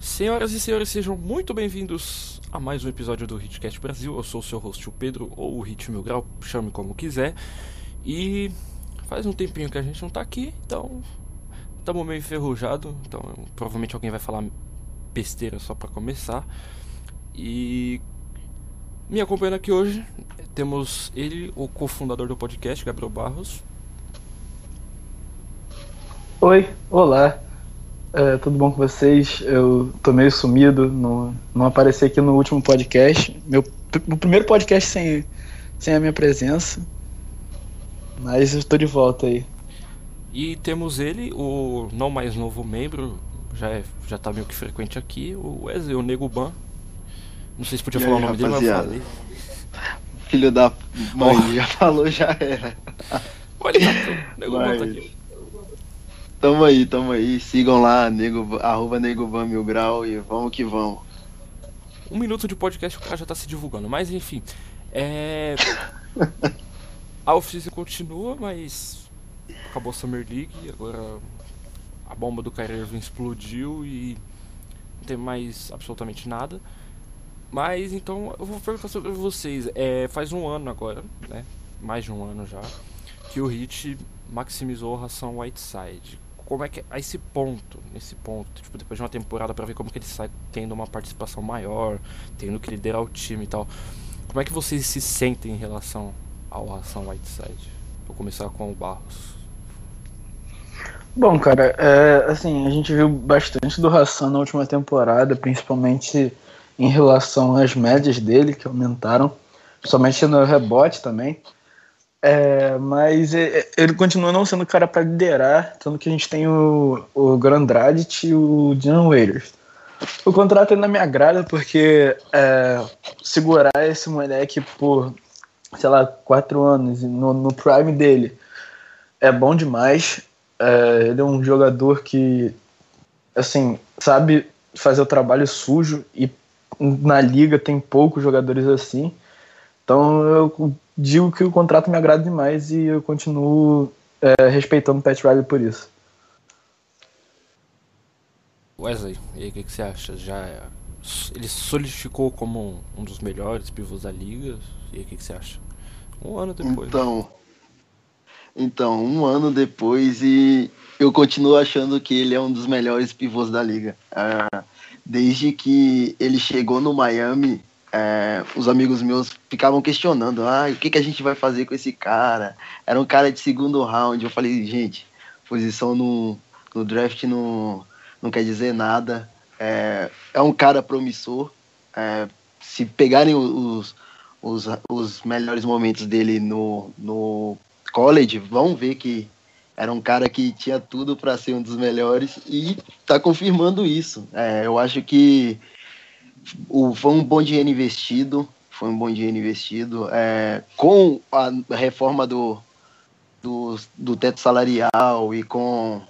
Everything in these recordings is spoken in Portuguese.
Senhoras e senhores, sejam muito bem-vindos a mais um episódio do Hitcast Brasil. Eu sou o seu host, o Pedro, ou o Hit Mil Grau, chame como quiser. E faz um tempinho que a gente não tá aqui, então estamos meio enferrujado. Então provavelmente alguém vai falar besteira só para começar. E me acompanhando aqui hoje temos ele, o cofundador do podcast, Gabriel Barros. Oi, olá. É, tudo bom com vocês? Eu tô meio sumido, não, não apareci aqui no último podcast. Meu, meu primeiro podcast sem, sem a minha presença. Mas eu estou de volta aí. E temos ele, o não mais novo membro, já, é, já tá meio que frequente aqui, o Wesley, o Nego Ban. Não sei se podia E falar aí, o nome dele, mas eu falei. Filho da mãe, já falou, já era. Olha, tudo. Nego Ban tá Mas- aqui. Tamo aí, tamo aí. Sigam lá, nego, arroba Negovan Mil Grau e vamos que vamos. Um minuto de podcast o cara já tá se divulgando. Mas enfim. É. A off-season continua, mas. Acabou a Summer League, agora a bomba do Kyrie Irving explodiu e não tem mais absolutamente nada. Mas então eu vou perguntar sobre vocês. É, faz um ano agora, né? Mais de um ano já, que o Hit maximizou a ração Whiteside. Como é que é a esse ponto, nesse ponto, tipo, depois de uma temporada pra ver como que ele sai tendo uma participação maior, tendo que liderar o time e tal. Como é que vocês se sentem em relação ao ração Whiteside? Vou começar com o Barros. Bom, cara, é, assim, a gente viu bastante do Hassan na última temporada, principalmente em relação às médias dele, que aumentaram, principalmente no rebote também. É, mas é, é, ele continua não sendo o cara para liderar, tanto que a gente tem o, o Grandradic e o John Waiters. O contrato ainda me agrada porque é, segurar esse moleque por, sei lá, quatro anos no, no prime dele é bom demais. É, ele é um jogador que, assim, sabe fazer o trabalho sujo e na liga tem poucos jogadores assim. Então eu digo que o contrato me agrada demais e eu continuo é, respeitando o Pat Riley por isso. Wesley, e aí o que, que você acha? Já ele solidificou como um dos melhores pivôs da liga? E aí o que, que você acha? Um ano depois. Então, então, um ano depois e eu continuo achando que ele é um dos melhores pivôs da liga. Ah, desde que ele chegou no Miami, é, os amigos meus ficavam questionando, ah, o que, que a gente vai fazer com esse cara? Era um cara de segundo round. Eu falei, gente, posição no, no draft não, não quer dizer nada. É, é um cara promissor. É, se pegarem os, os, os melhores momentos dele no, no college, vão ver que era um cara que tinha tudo para ser um dos melhores e tá confirmando isso. É, eu acho que o, foi um bom dinheiro investido, foi um bom dinheiro investido. É, com a reforma do, do, do teto salarial e com,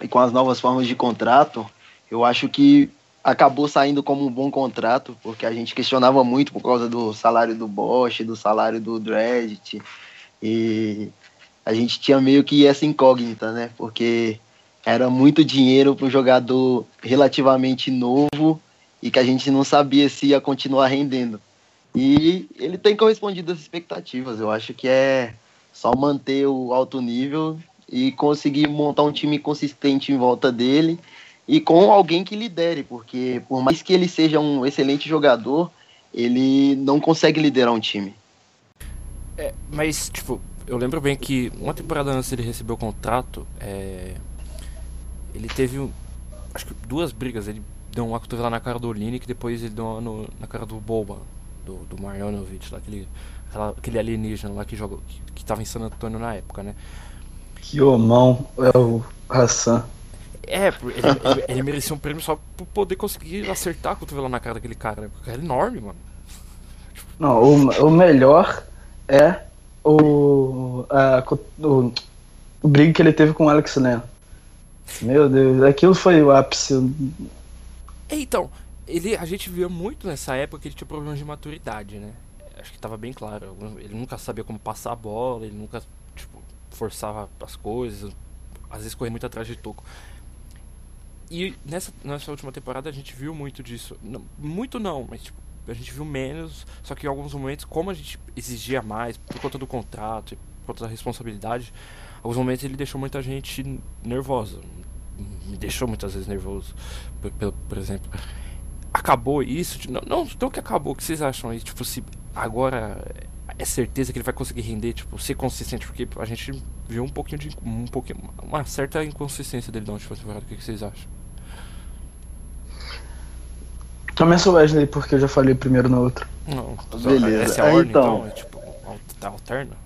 e com as novas formas de contrato, eu acho que acabou saindo como um bom contrato, porque a gente questionava muito por causa do salário do Bosch, do salário do Dredit, e a gente tinha meio que essa incógnita, né? Porque era muito dinheiro para um jogador relativamente novo e que a gente não sabia se ia continuar rendendo. E ele tem correspondido às expectativas. Eu acho que é só manter o alto nível e conseguir montar um time consistente em volta dele e com alguém que lidere, porque por mais que ele seja um excelente jogador, ele não consegue liderar um time. É, mas, tipo, eu lembro bem que uma temporada antes dele receber o contrato, é, ele teve, acho que duas brigas. Ele deu uma cotovelada na cara do Olini, que depois ele deu uma no- na cara do Boba, do, do Marjanovic, lá, aquele, aquela- aquele alienígena lá que, joga, que, que tava em San Antonio na época, né? Que homão é o Hassan. É, ele, ele, merecia um prêmio só por poder conseguir acertar a cotovelada na cara daquele cara, né? Porque é enorme, mano. Não, o, o melhor é o, a, o, o briga que ele teve com o Alex Len. Meu Deus, aquilo foi o ápice. É, Então, ele, a gente via muito nessa época que ele tinha problemas de maturidade, né? Acho que tava bem claro. Ele nunca sabia como passar a bola, ele nunca, tipo, forçava as coisas, às vezes corria muito atrás de toco. E nessa, nessa última temporada a gente viu muito disso. Muito não, mas tipo, a gente viu menos, só que em alguns momentos, como a gente exigia mais, por conta do contrato, por conta da responsabilidade, alguns momentos ele deixou muita gente nervosa. Me deixou muitas vezes nervoso, por, por, por exemplo. Acabou isso? Não, não, não que acabou, o que vocês acham aí? Tipo, se agora é certeza que ele vai conseguir render, tipo, ser consistente, porque a gente viu um pouquinho de. um pouquinho, uma certa inconsistência dele na última temporada. O que, que vocês acham? Começa o Wesley, porque eu já falei primeiro na outra. Não, Beleza. essa é a ordem, Então. então, é tipo, tá alterna?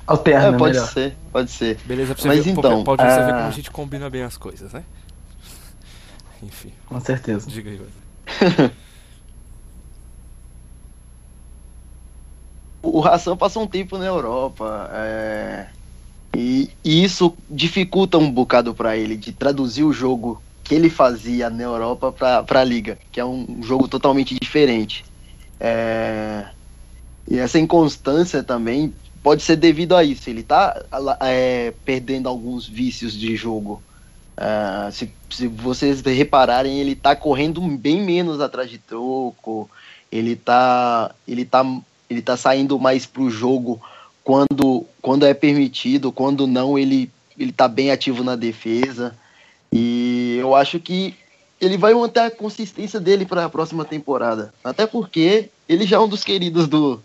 É. Alterna, É, pode melhor. ser, pode ser. Beleza, pra você Mas ver, então, pode você ver ah, como a gente combina bem as coisas, né? Enfim, Com certeza. diga aí. O Hassan passou um tempo na Europa. é, E, e isso dificulta um bocado pra ele de traduzir o jogo que ele fazia na Europa pra, pra Liga, que é um jogo totalmente diferente. É, E essa inconstância também pode ser devido a isso. Ele tá é, perdendo alguns vícios de jogo. Ah, se, se vocês repararem, ele tá correndo bem menos atrás de troco. Ele tá, ele tá, ele tá saindo mais pro jogo quando, quando é permitido, quando não, ele, ele tá bem ativo na defesa. E eu acho que ele vai manter a consistência dele para a próxima temporada. Até porque ele já é um dos queridos do,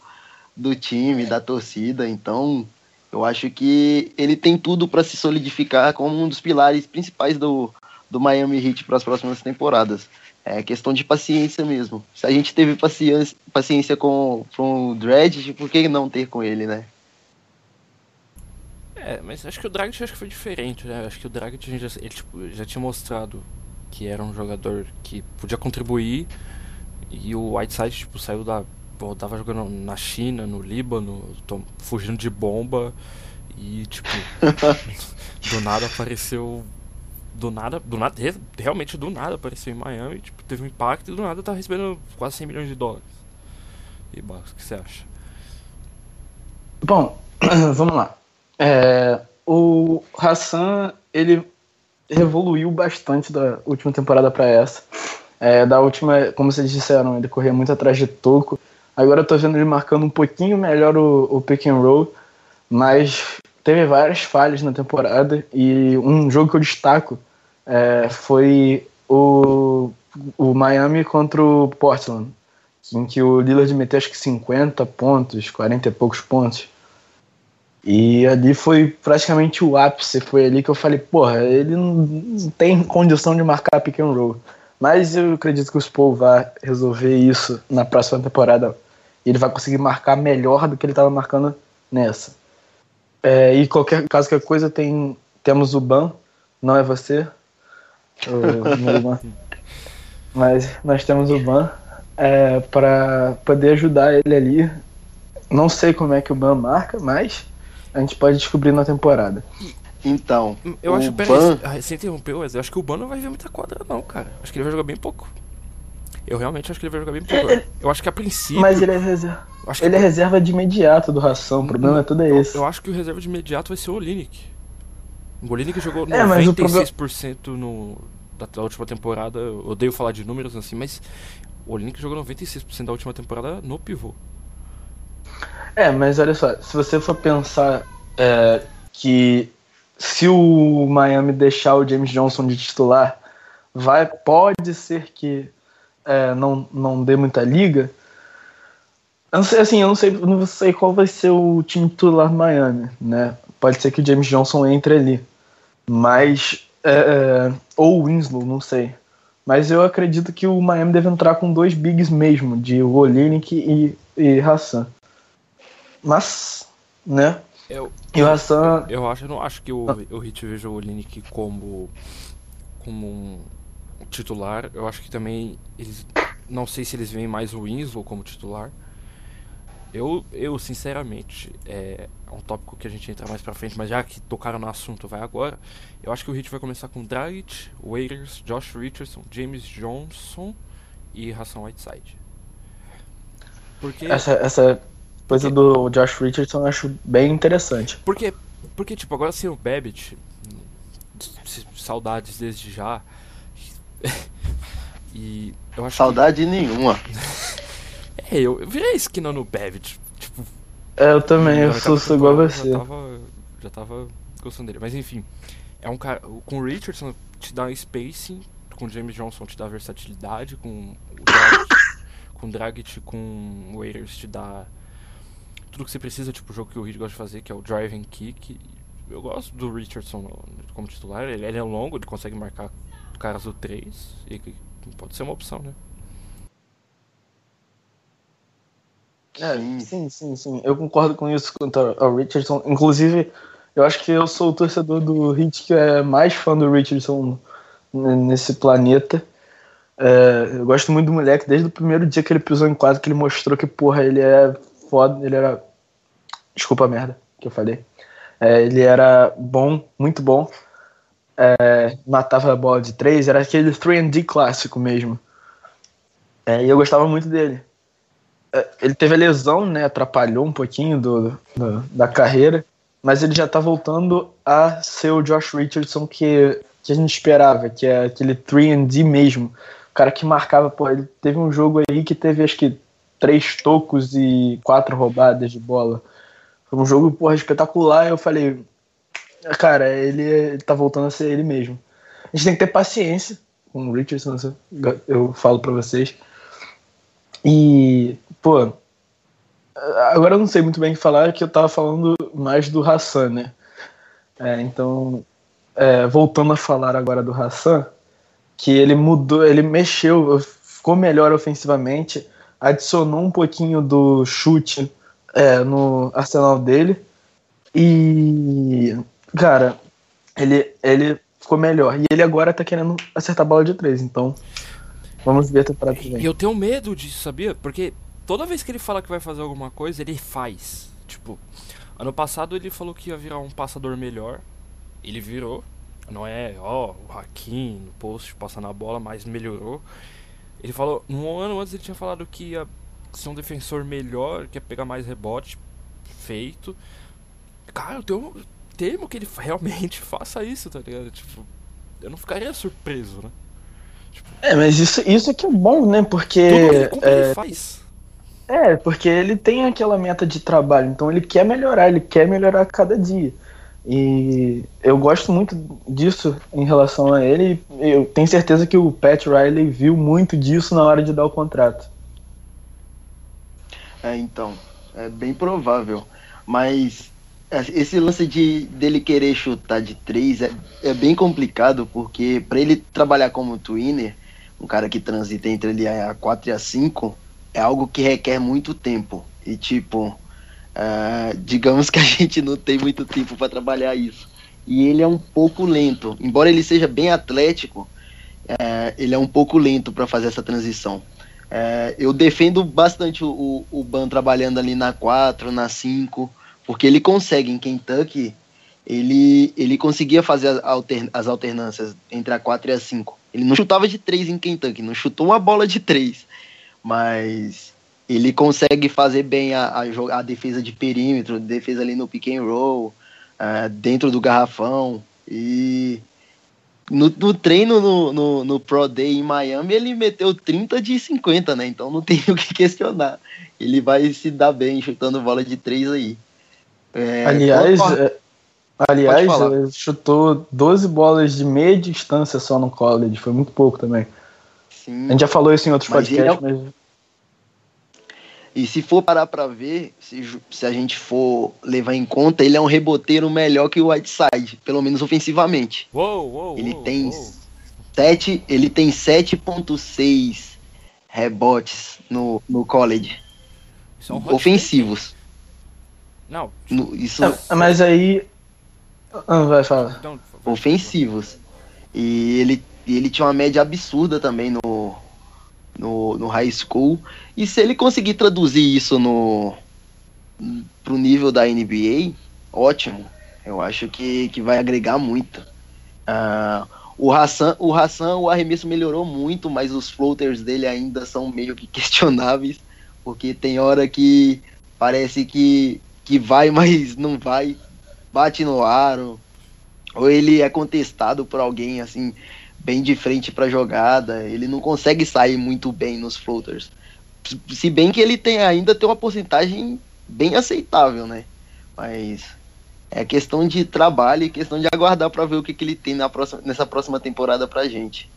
do time, da torcida. Então, eu acho que ele tem tudo para se solidificar como um dos pilares principais do, do Miami Heat para as próximas temporadas. É questão de paciência mesmo. Se a gente teve paciência, paciência com, com o Dredd, por que não ter com ele, né? É, mas acho que o Dragic acho que foi diferente, né? Acho que o Dragic já, ele, tipo, já tinha mostrado que era um jogador que podia contribuir e o Whiteside tipo saiu da pô, tava jogando na China, no Líbano, tom- fugindo de bomba e tipo do nada apareceu do nada, do nada, re- realmente do nada apareceu em Miami, tipo, teve um impacto e do nada tá recebendo quase 100 milhões de dólares. E Barros, o que você acha? Bom, vamos lá. É, o Hassan, ele evoluiu bastante da última temporada para essa. É, da última, como vocês disseram, ele corria muito atrás de toco. Agora eu tô vendo ele marcando um pouquinho melhor o, o pick and roll, mas teve várias falhas na temporada e um jogo que eu destaco é, foi o, o Miami contra o Portland, em que o Lillard meteu acho que 50 pontos, 40 e poucos pontos. E ali foi praticamente o ápice. Foi ali que eu falei, porra, ele não, tem condição de marcar pick and roll. Mas eu acredito que o Spo vai resolver isso na próxima temporada. Ele vai conseguir marcar melhor do que ele estava marcando nessa. É, e qualquer caso, qualquer coisa, tem, temos o Ban, não é você, o mas nós temos o Ban é, para poder ajudar ele ali. Não sei como é que o Ban marca, mas a gente pode descobrir na temporada. Então, Eu o acho, Ban- peraí, ah, você interrompeu, Wesley, eu acho que o Ban não vai ver muita quadra não, cara. Acho que ele vai jogar bem pouco. Eu realmente acho que ele vai jogar bem pouco. Eu acho que a princípio... Mas ele é reserva, eu acho que- ele é reserva de imediato do Ração, o problema é tudo eu, esse. eu acho que o reserva de imediato vai ser o Olinick. O Olinick jogou É, mas o 96% no, da, da última temporada. Eu odeio falar de números assim, mas o Olinick jogou 96% da última temporada no pivô. É, mas olha só, se você for pensar é, que se o Miami deixar o James Johnson de titular, vai, pode ser que é, não, não dê muita liga. Eu não sei, assim, eu não sei, não sei qual vai ser o time titular do Miami, né? Pode ser que o James Johnson entre ali. Mas. é, ou o Winslow, não sei. Mas eu acredito que o Miami deve entrar com dois bigs mesmo, de Olinick e, e Hassan. Mas, né? Eu, E o Hassan. eu acho, eu não acho que o, Ah. o Hit veja o Olinick como, como um titular. Eu acho que também eles. Não sei se eles veem mais o Winslow como titular. Eu, eu sinceramente, é, é um tópico que a gente entra mais pra frente, mas já que tocaram no assunto, vai agora. Eu acho que o Hit vai começar com Dragic, Waiters, Josh Richardson, James Johnson e Hassan Whiteside. Porque, Essa, essa coisa do Josh Richardson eu acho bem interessante. porque, porque tipo, agora sem o Babbitt, saudades desde já. e eu acho Saudade que... nenhuma. é, eu, eu virei esquina no Bevit. Tipo. É, eu também, eu sou, sou igual a você. Já tava, já tava gostando dele. Mas enfim, é um cara. Com o Richardson te dá spacing, com o James Johnson te dá versatilidade, com o Dragic, com o Dragic, com o Waiters te dá tudo que você precisa, tipo o jogo que o Reed gosta de fazer, que é o driving kick. Eu gosto do Richardson como titular, ele, ele é longo, ele consegue marcar caras do 3 e pode ser uma opção, né? É, sim, sim, sim. Eu concordo com isso quanto ao Richardson. Inclusive, eu acho que eu sou o torcedor do Hit que é mais fã do Richardson nesse planeta. É, eu gosto muito do moleque, desde o primeiro dia que ele pisou em quadro, que ele mostrou que, porra, ele é foda, ele era. Desculpa a merda que eu falei. É, ele era bom, muito bom. É, matava a bola de três, era aquele 3D clássico mesmo. É, e eu gostava muito dele. É, ele teve a lesão, né? Atrapalhou um pouquinho do, do, da carreira, mas ele já tá voltando a ser o Josh Richardson que, que a gente esperava, que é aquele 3D mesmo. O cara que marcava, pô, ele teve um jogo aí que teve acho que três tocos e quatro roubadas de bola. Foi um jogo, porra, espetacular. Eu falei, cara, ele, tá voltando a ser ele mesmo. A gente tem que ter paciência com o Richardson, eu falo para vocês. E, pô, agora eu não sei muito bem o que falar, que eu tava falando mais do Hassan, né? É, então, é, voltando a falar agora do Hassan, que ele mudou, ele mexeu, ficou melhor ofensivamente, adicionou um pouquinho do chute é, no arsenal dele. E, cara, ele, ele ficou melhor. E ele agora tá querendo acertar a bola de três, então vamos ver a temporada que vem. E eu tenho medo disso, sabia? Porque toda vez que ele fala que vai fazer alguma coisa, ele faz. Tipo, ano passado ele falou que ia virar um passador melhor. Ele virou. Não é, ó, o Hakim no post passando a bola, mas melhorou. Ele falou, um ano antes ele tinha falado que ia ser um defensor melhor, que ia pegar mais rebote feito. Cara, eu tenho, temo que ele realmente faça isso, tá ligado? Tipo, eu não ficaria surpreso, né? Tipo, é, mas isso, isso é que é bom, né? Porque. Tudo é, ele faz. É, porque ele tem aquela meta de trabalho, então ele quer melhorar, ele quer melhorar cada dia. E eu gosto muito disso em relação a ele. Eu tenho certeza que o Pat Riley viu muito disso na hora de dar o contrato. É, então, é bem provável. Mas esse lance de dele querer chutar de três é, é bem complicado, porque para ele trabalhar como twinner, um cara que transita entre ele a 4 e a 5, é algo que requer muito tempo. E tipo, Uh, digamos que a gente não tem muito tempo para trabalhar isso. E ele é um pouco lento. Embora ele seja bem atlético, uh, ele é um pouco lento para fazer essa transição. Uh, eu defendo bastante o, o Ban trabalhando ali na 4, na 5, porque ele consegue em Kentucky. Ele, ele conseguia fazer as, alter, as alternâncias entre a 4 e a 5. Ele não chutava de 3 em Kentucky, não chutou uma bola de 3. Mas ele consegue fazer bem a, a, a, defesa de perímetro, defesa ali no pick and roll, uh, dentro do garrafão. E no, no treino no, no, no, Pro Day em Miami, ele meteu 30 de 50, né? Então não tem o que questionar. Ele vai se dar bem chutando bola de três aí. É, aliás, é, aliás chutou 12 bolas de meia distância só no college, foi muito pouco também. Sim, a gente já falou isso em outros mas podcasts, é... mas e se for parar para ver, se, se a gente for levar em conta, ele é um reboteiro melhor que o Whiteside, pelo menos ofensivamente. Uou, uou, ele uou, tem uou. 7, ele tem 7.6 rebotes no, no college. São ofensivos. Não. Isso mas aí ah, vai falar. Então, ofensivos. E ele ele tinha uma média absurda também no no, no high school. E se ele conseguir traduzir isso no pro nível da NBA, ótimo. Eu acho que, que vai agregar muito. Uh, o Hassan, o Hassan, o arremesso melhorou muito, mas os floaters dele ainda são meio que questionáveis, porque tem hora que parece que, que vai, mas não vai. Bate no aro, ou ele é contestado por alguém assim bem de frente para jogada, ele não consegue sair muito bem nos floaters. Se bem que ele tem ainda tem uma porcentagem bem aceitável, né? Mas é questão de trabalho e questão de aguardar para ver o que, que ele tem na próxima, nessa próxima temporada pra gente.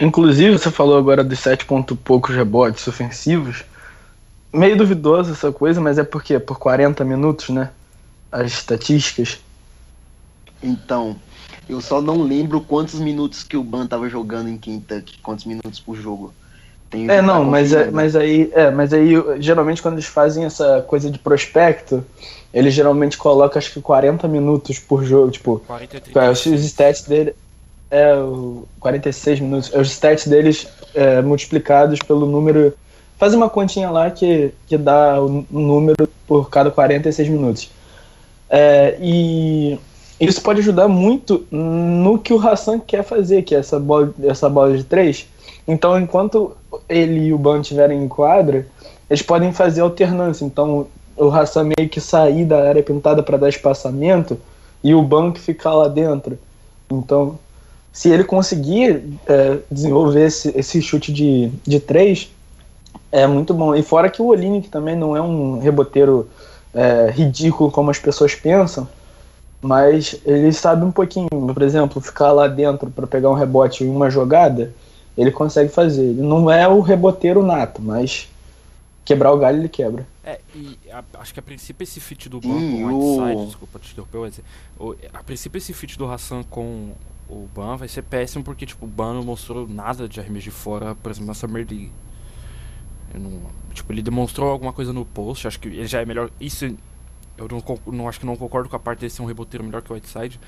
Inclusive, você falou agora dos sete ponto poucos rebotes ofensivos. Meio duvidoso essa coisa, mas é porque por 40 minutos, né? As estatísticas. Então, eu só não lembro quantos minutos que o Ban tava jogando em Kentucky, quantos minutos por jogo. Tem é, não, mas, é, mas aí, é, mas aí geralmente quando eles fazem essa coisa de prospecto, eles geralmente colocam acho que 40 minutos por jogo, tipo, 40, os, os stats dele é 46 minutos, os stats deles é, multiplicados pelo número, faz uma continha lá que, que dá o número por cada 46 minutos. É, e isso pode ajudar muito no que o Hassan quer fazer, que é essa bola, essa bola de três. Então, enquanto ele e o Ban estiverem em quadra, eles podem fazer alternância. Então, o Hassan meio que sair da área pintada para dar espaçamento e o banco ficar lá dentro. Então, se ele conseguir é, desenvolver esse, esse chute de, de três, é muito bom. E fora que o Olinick também não é um reboteiro é, ridículo como as pessoas pensam, mas ele sabe um pouquinho. Por exemplo, ficar lá dentro para pegar um rebote em uma jogada, ele consegue fazer. Ele não é o reboteiro nato, mas quebrar o galho ele quebra. É, e a, acho que a princípio esse fit do Ban com o Whiteside, desculpa te interromper, a princípio esse fit do Hassan com o Ban vai ser péssimo porque tipo, o Ban não mostrou nada de arremesso de fora, por exemplo, na Summer League. Não, tipo, ele demonstrou alguma coisa no post, acho que ele já é melhor. Isso eu não, não acho que não concordo com a parte dele ser um reboteiro melhor que o Whiteside,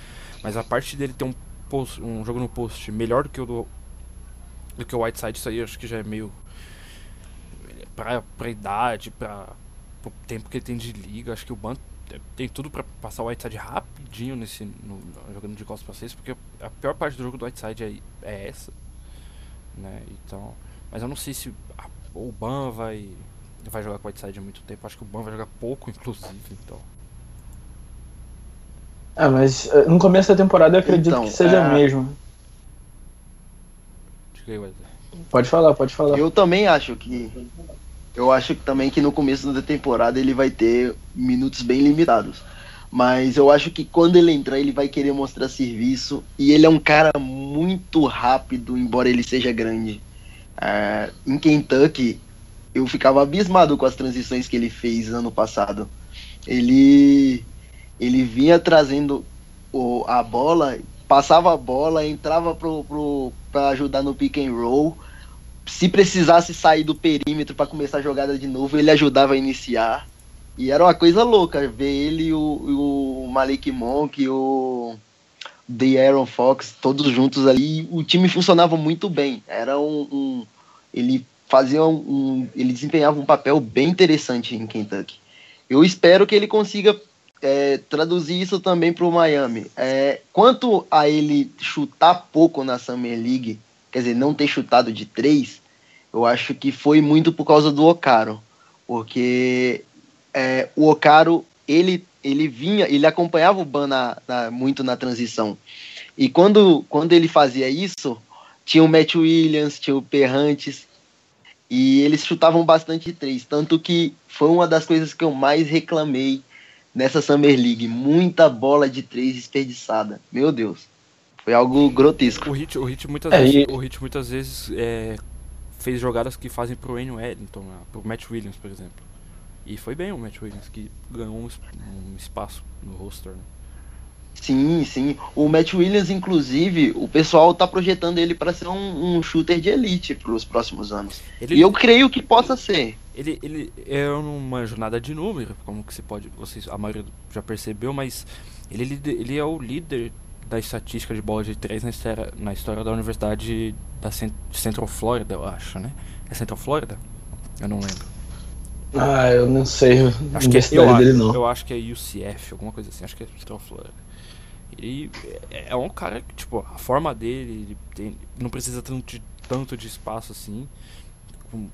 mas a parte dele ter um post, um jogo no post melhor do que o do, do que o Whiteside, isso aí acho que já é meio pra, pra idade, pra o tempo que ele tem de liga, acho que o Ban tem tudo para passar o Whiteside rapidinho nesse no, jogando de costas para vocês, porque a pior parte do jogo do Whiteside é, é essa, né? Então, mas eu não sei se a, o Ban vai vai jogar com o Whiteside há muito tempo. Acho que o Ban vai jogar pouco, inclusive, então. Ah, mas eh, no começo da temporada eu acredito então, que seja é... mesmo. Pode falar, pode falar. Eu também acho que eu acho também que no começo da temporada ele vai ter minutos bem limitados. Mas eu acho que quando ele entrar, ele vai querer mostrar serviço. E ele é um cara muito rápido, embora ele seja grande. É, em Kentucky, eu ficava abismado com as transições que ele fez ano passado. Ele, ele vinha trazendo o, a bola, passava a bola, entrava para ajudar no pick and roll se precisasse sair do perímetro para começar a jogada de novo, ele ajudava a iniciar. E era uma coisa louca ver ele o, o Malik Monk o The Aaron Fox todos juntos ali. O time funcionava muito bem. Era um, um ele fazia um, ele desempenhava um papel bem interessante em Kentucky. Eu espero que ele consiga é, traduzir isso também para o Miami. É, quanto a ele chutar pouco na Summer League, quer dizer, não ter chutado de três, eu acho que foi muito por causa do Ocaro, porque é, o Ocaro ele ele vinha, ele acompanhava o Ban na, na, muito na transição. E quando, quando ele fazia isso, tinha o Matt Williams, tinha o Perrantes, e eles chutavam bastante três. Tanto que foi uma das coisas que eu mais reclamei nessa Summer League. Muita bola de três desperdiçada. Meu Deus. Foi algo grotesco. O Hit, o Hit muitas é, vezes, e... o Hit muitas vezes é, fez jogadas que fazem pro Wayne Wellington, né? pro Matt Williams, por exemplo. E foi bem o Matt Williams que ganhou um, um espaço no roster. Né? Sim, sim. O Matt Williams, inclusive, o pessoal tá projetando ele para ser um, um, shooter de elite para os próximos anos. Ele... E eu creio que possa ser. Ele, ele é uma jornada de número, como que você pode, vocês, a maioria já percebeu, mas ele, ele é o líder da estatística de bola de três na história, na história da Universidade da Central Florida, eu acho, né? É Central Florida? Eu não lembro. Ah, eu não sei. Acho que é, eu, dele, não. eu acho que é UCF, alguma coisa assim. Acho que é Central Florida. E é, é um cara que, tipo, a forma dele, ele tem, não precisa tanto de, tanto de espaço assim.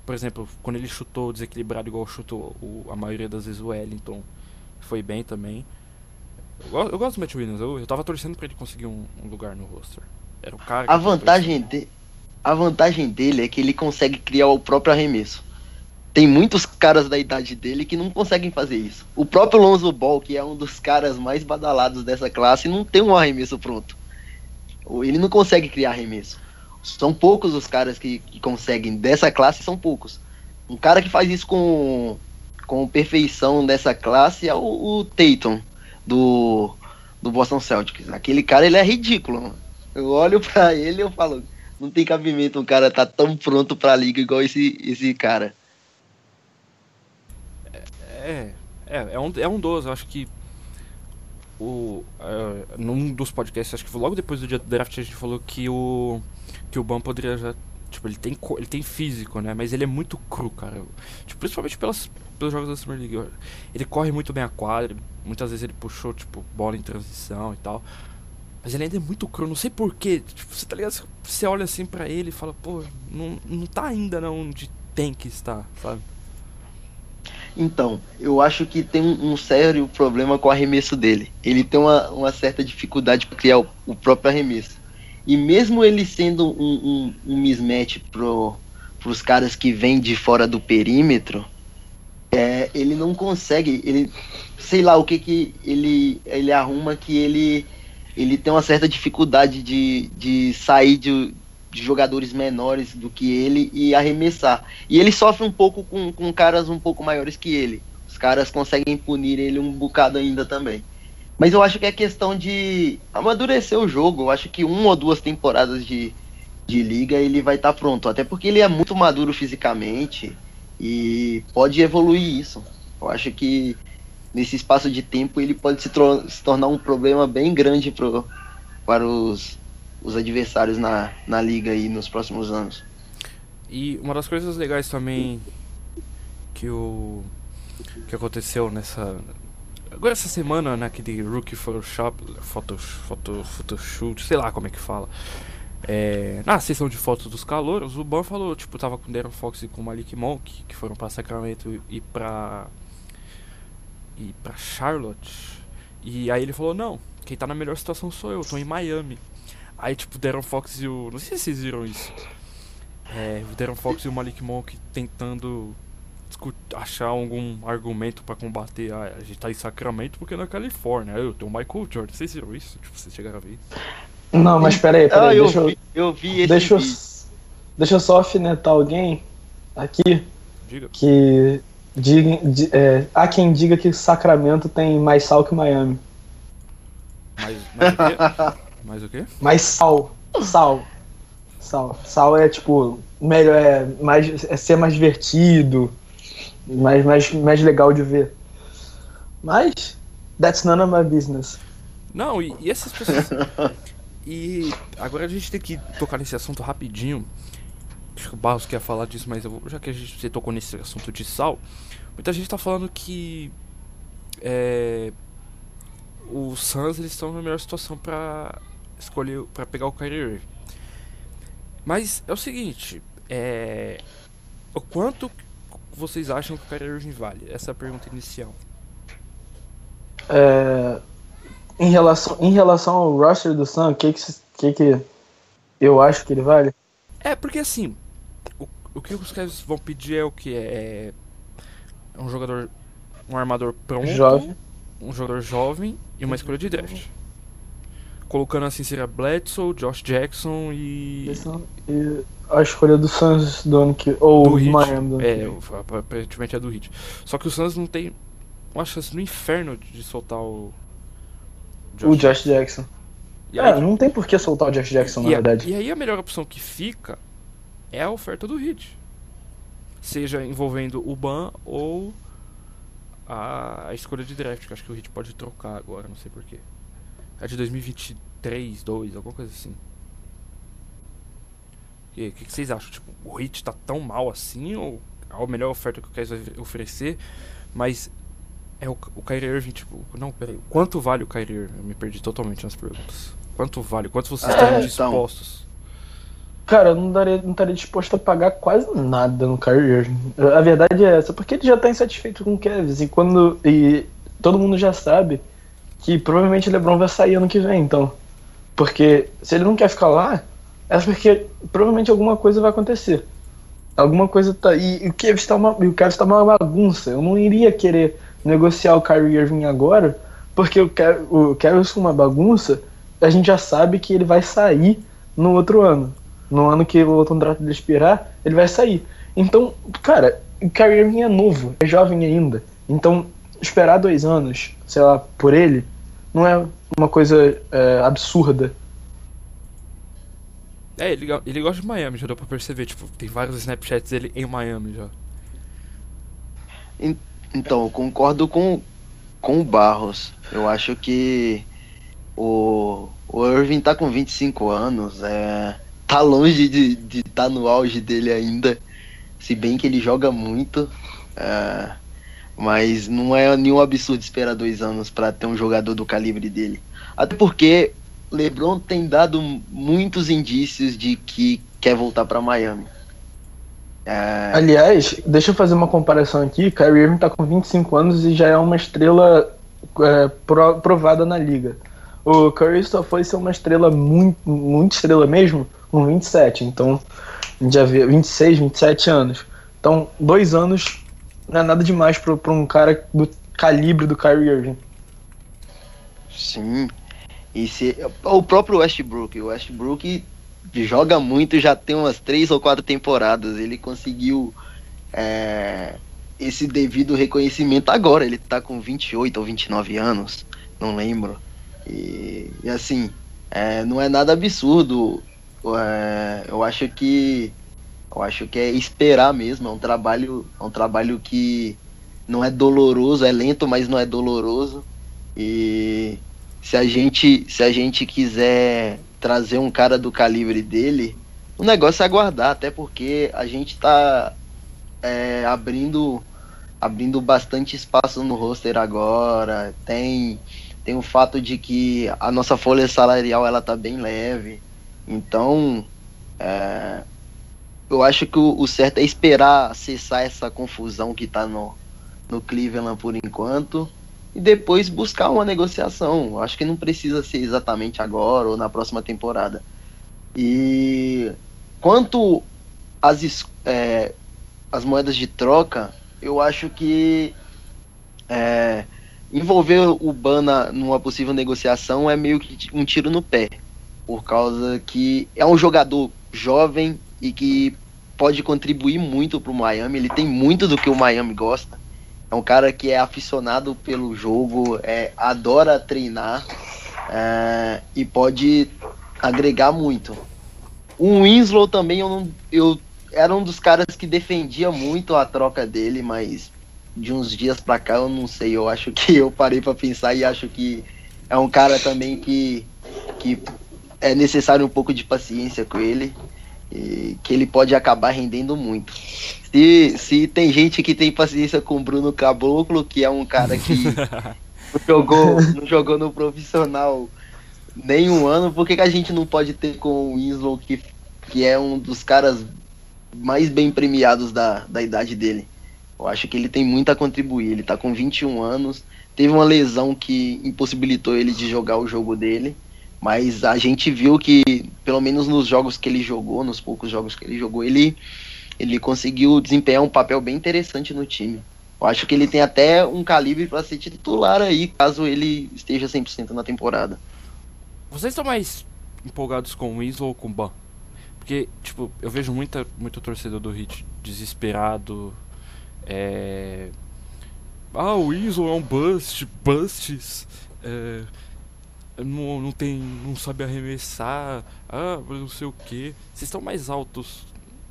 Por exemplo, quando ele chutou desequilibrado igual chutou o, a maioria das vezes o Wellington, foi bem também. Eu, eu gosto do Matt Williams, eu, eu tava torcendo pra ele conseguir um, um lugar no roster. Era o cara A vantagem, de, a vantagem dele é que ele consegue criar o próprio arremesso. Tem muitos caras da idade dele que não conseguem fazer isso. O próprio Lonzo Ball, que é um dos caras mais badalados dessa classe, não tem um arremesso pronto. Ele não consegue criar arremesso. São poucos os caras que, que conseguem dessa classe, são poucos. Um cara que faz isso com, com perfeição dessa classe é o, o Tatum, do, do Boston Celtics. Aquele cara, ele é ridículo, mano. Eu olho pra ele e eu falo, não tem cabimento um cara tá tão pronto pra liga igual esse, esse cara. É, é, é um, é um dos, acho que o, é, num dos podcasts, acho que logo depois do dia do draft, a gente falou que o que o Ban poderia já, tipo, ele tem ele tem físico, né, mas ele é muito cru, cara. Tipo, principalmente pelas pelos jogos da Summer League. Ele corre muito bem a quadra, muitas vezes ele puxou tipo bola em transição e tal. Mas ele ainda é muito cru, não sei porquê. Tipo, você tá ligado? Você olha assim pra ele e fala, pô, não, não tá ainda não onde tem que estar, sabe? Então, eu acho que tem um, sério problema com o arremesso dele. Ele tem uma, uma certa dificuldade para criar o, o próprio arremesso. E mesmo ele sendo um, um, um mismatch pro, pros caras que vêm de fora do perímetro, é, ele não consegue. Ele, sei lá o que que ele, ele arruma que ele, ele tem uma certa dificuldade de, de sair de, de jogadores menores do que ele e arremessar. E ele sofre um pouco com, com caras um pouco maiores que ele. Os caras conseguem punir ele um bocado ainda também. Mas eu acho que é questão de amadurecer o jogo. Eu acho que uma ou duas temporadas de, de liga ele vai estar pronto. Até porque ele é muito maduro fisicamente e pode evoluir isso. Eu acho que nesse espaço de tempo ele pode se, se tornar um problema bem grande pro, para os, os adversários na, na liga aí nos próximos anos. E uma das coisas legais também que o que aconteceu nessa agora essa semana naquele rookie Photoshop, foto, foto, photoshoot, sei lá como é que fala. É, na sessão de fotos dos calouros, o Ban falou, tipo, tava com o Darren Fox e com o Malik Monk, que foram pra Sacramento e pra e pra Charlotte. E aí ele falou, não, quem tá na melhor situação sou eu, tô em Miami. Aí tipo, o Darren Fox e o. Não sei se vocês viram isso. É, o Darren Fox e o Malik Monk tentando achar algum argumento pra combater. Ah, a gente tá em Sacramento porque é na Califórnia. Eu tenho o Michael Jordan. Vocês viram isso? Tipo, vocês chegaram a ver isso? Não, mas peraí, Ah, peraí, eu, deixa eu, vi, eu vi esse deixa, eu, deixa eu só alfinetar alguém aqui Diga. que diga, di- é, há quem diga que Sacramento tem mais sal que Miami. O quê? Mais o quê? Mais sal. Sal. Sal. Sal é tipo. Melhor, é, mais, é ser mais divertido. Mais, mais, mais legal de ver. Mas. That's none of my business. Não, e, e essas pessoas. e agora a gente tem que tocar nesse assunto rapidinho. Acho que o Barros quer falar disso, mas vou- já que a gente você tocou nesse assunto de sal, muita gente tá falando que é, os Suns eles estão na melhor situação pra escolher, para pegar o Kyrie Irving. Mas é o seguinte, é, o quanto vocês acham que o Kyrie Irving vale? Essa é a pergunta inicial. É, em, relação, em relação ao roster do Sun, o que que, que que eu acho que ele vale? É, porque assim, o, o que os caras vão pedir é o que? É, é um jogador, um armador pronto, Jovem. um jogador jovem e uma escolha de draft. Colocando assim seria Bledsoe, Josh Jackson e. E a escolha do Suns do ano que. Ou do do. Miami É, aparentemente é do Heat. Só que o Suns não tem uma chance no inferno de soltar o. O Josh Jackson. E É, aí, não tem por que soltar o Josh Jackson, na e, a- verdade. e aí a melhor opção que fica é a oferta do Heat. Seja envolvendo o Ban ou a, a escolha de draft, que acho que o Heat pode trocar agora, não sei porquê. É de 2023, 2, alguma coisa assim. E o que, que vocês acham? Tipo, o Heat tá tão mal assim ou a melhor oferta que o Cavs vai oferecer, mas é o, o Kyrie Irving, tipo, não, peraí, quanto vale o Kyrie Irving? Eu me perdi totalmente nas perguntas. Quanto vale? Quanto vocês É, estão então. dispostos? Cara, eu não, daria, não estaria disposto a pagar quase nada no Kyrie Irving. A verdade é essa, porque ele já tá insatisfeito com o Cavs. E quando. E todo mundo já sabe que provavelmente o LeBron vai sair ano que vem, então. Porque se ele não quer ficar lá, é porque provavelmente alguma coisa vai acontecer. Alguma coisa tá. E, e o Kevin está uma, o Kevin está uma bagunça. Eu não iria querer negociar o Kyrie Irving agora, porque o Kevin, Kevin uma bagunça, a gente já sabe que ele vai sair no outro ano. No ano que o contrato dele expirar, ele vai sair. Então, cara, o Kyrie Irving é novo, é jovem ainda. Então, esperar dois anos, sei lá, por ele, não é uma coisa é, absurda. É, ele, ele gosta de Miami, já deu pra perceber. Tipo, tem vários Snapchats dele em Miami já. Então, eu concordo com, com o Barros. Eu acho que o, o Irving tá com 25 anos, é, tá longe de estar de tá no auge dele ainda. Se bem que ele joga muito. É, mas não é nenhum absurdo esperar dois anos para ter um jogador do calibre dele. Até porque LeBron tem dado muitos indícios de que quer voltar para Miami. É... Aliás, deixa eu fazer uma comparação aqui. Kyrie Irving tá com 25 anos e já é uma estrela é, provada na liga. O Curry só foi ser uma estrela muito, muito estrela mesmo com 27. Então, já vê 26, 27 anos. Então, dois anos não é nada demais para um cara do calibre do Kyrie Irving. Sim. E se, o próprio Westbrook, o Westbrook joga muito, já tem umas três ou quatro temporadas. Ele conseguiu é, esse devido reconhecimento agora. Ele tá com 28 ou 29 anos, não lembro. E, e assim, é, não é nada absurdo. É, eu acho que eu acho que é esperar mesmo, é um trabalho, é um trabalho que não é doloroso, é lento, mas não é doloroso. E se a gente, se a gente quiser trazer um cara do calibre dele, o negócio é aguardar, até porque a gente está é, abrindo abrindo bastante espaço no roster agora. Tem tem o fato de que a nossa folha salarial ela tá bem leve. Então, é, eu acho que o, o, certo é esperar cessar essa confusão que tá no, no Cleveland por enquanto e depois buscar uma negociação. Eu acho que não precisa ser exatamente agora ou na próxima temporada. E quanto às é, as moedas de troca, eu acho que é, envolver o Bana numa possível negociação é meio que um tiro no pé, por causa que é um jogador jovem e que pode contribuir muito para o Miami. Ele tem muito do que o Miami gosta. É um cara que é aficionado pelo jogo, é, adora treinar é, e pode agregar muito. O Winslow também eu não, eu era um dos caras que defendia muito a troca dele, mas de uns dias para cá eu não sei. Eu acho que eu parei para pensar e acho que é um cara também que que é necessário um pouco de paciência com ele e que ele pode acabar rendendo muito. Se, se tem gente que tem paciência com o Bruno Caboclo, que é um cara que não, jogou, não jogou no profissional nem um ano, por que, que a gente não pode ter com o Winslow, que, que é um dos caras mais bem premiados da, da idade dele? Eu acho que ele tem muito a contribuir. Ele tá com 21 anos, teve uma lesão que impossibilitou ele de jogar o jogo dele. Mas a gente viu que, pelo menos nos jogos que ele jogou, nos poucos jogos que ele jogou, ele, ele conseguiu desempenhar um papel bem interessante no time. Eu acho que ele tem até um calibre para ser titular aí, caso ele esteja 100% na temporada. Vocês estão mais empolgados com o Winslow ou com o Ban? Porque, tipo, eu vejo muita, muito torcedor do Hit desesperado. É... Ah, o Winslow é um bust, busts. É não, não tem. não sabe arremessar, ah, não sei o que. Vocês estão mais altos.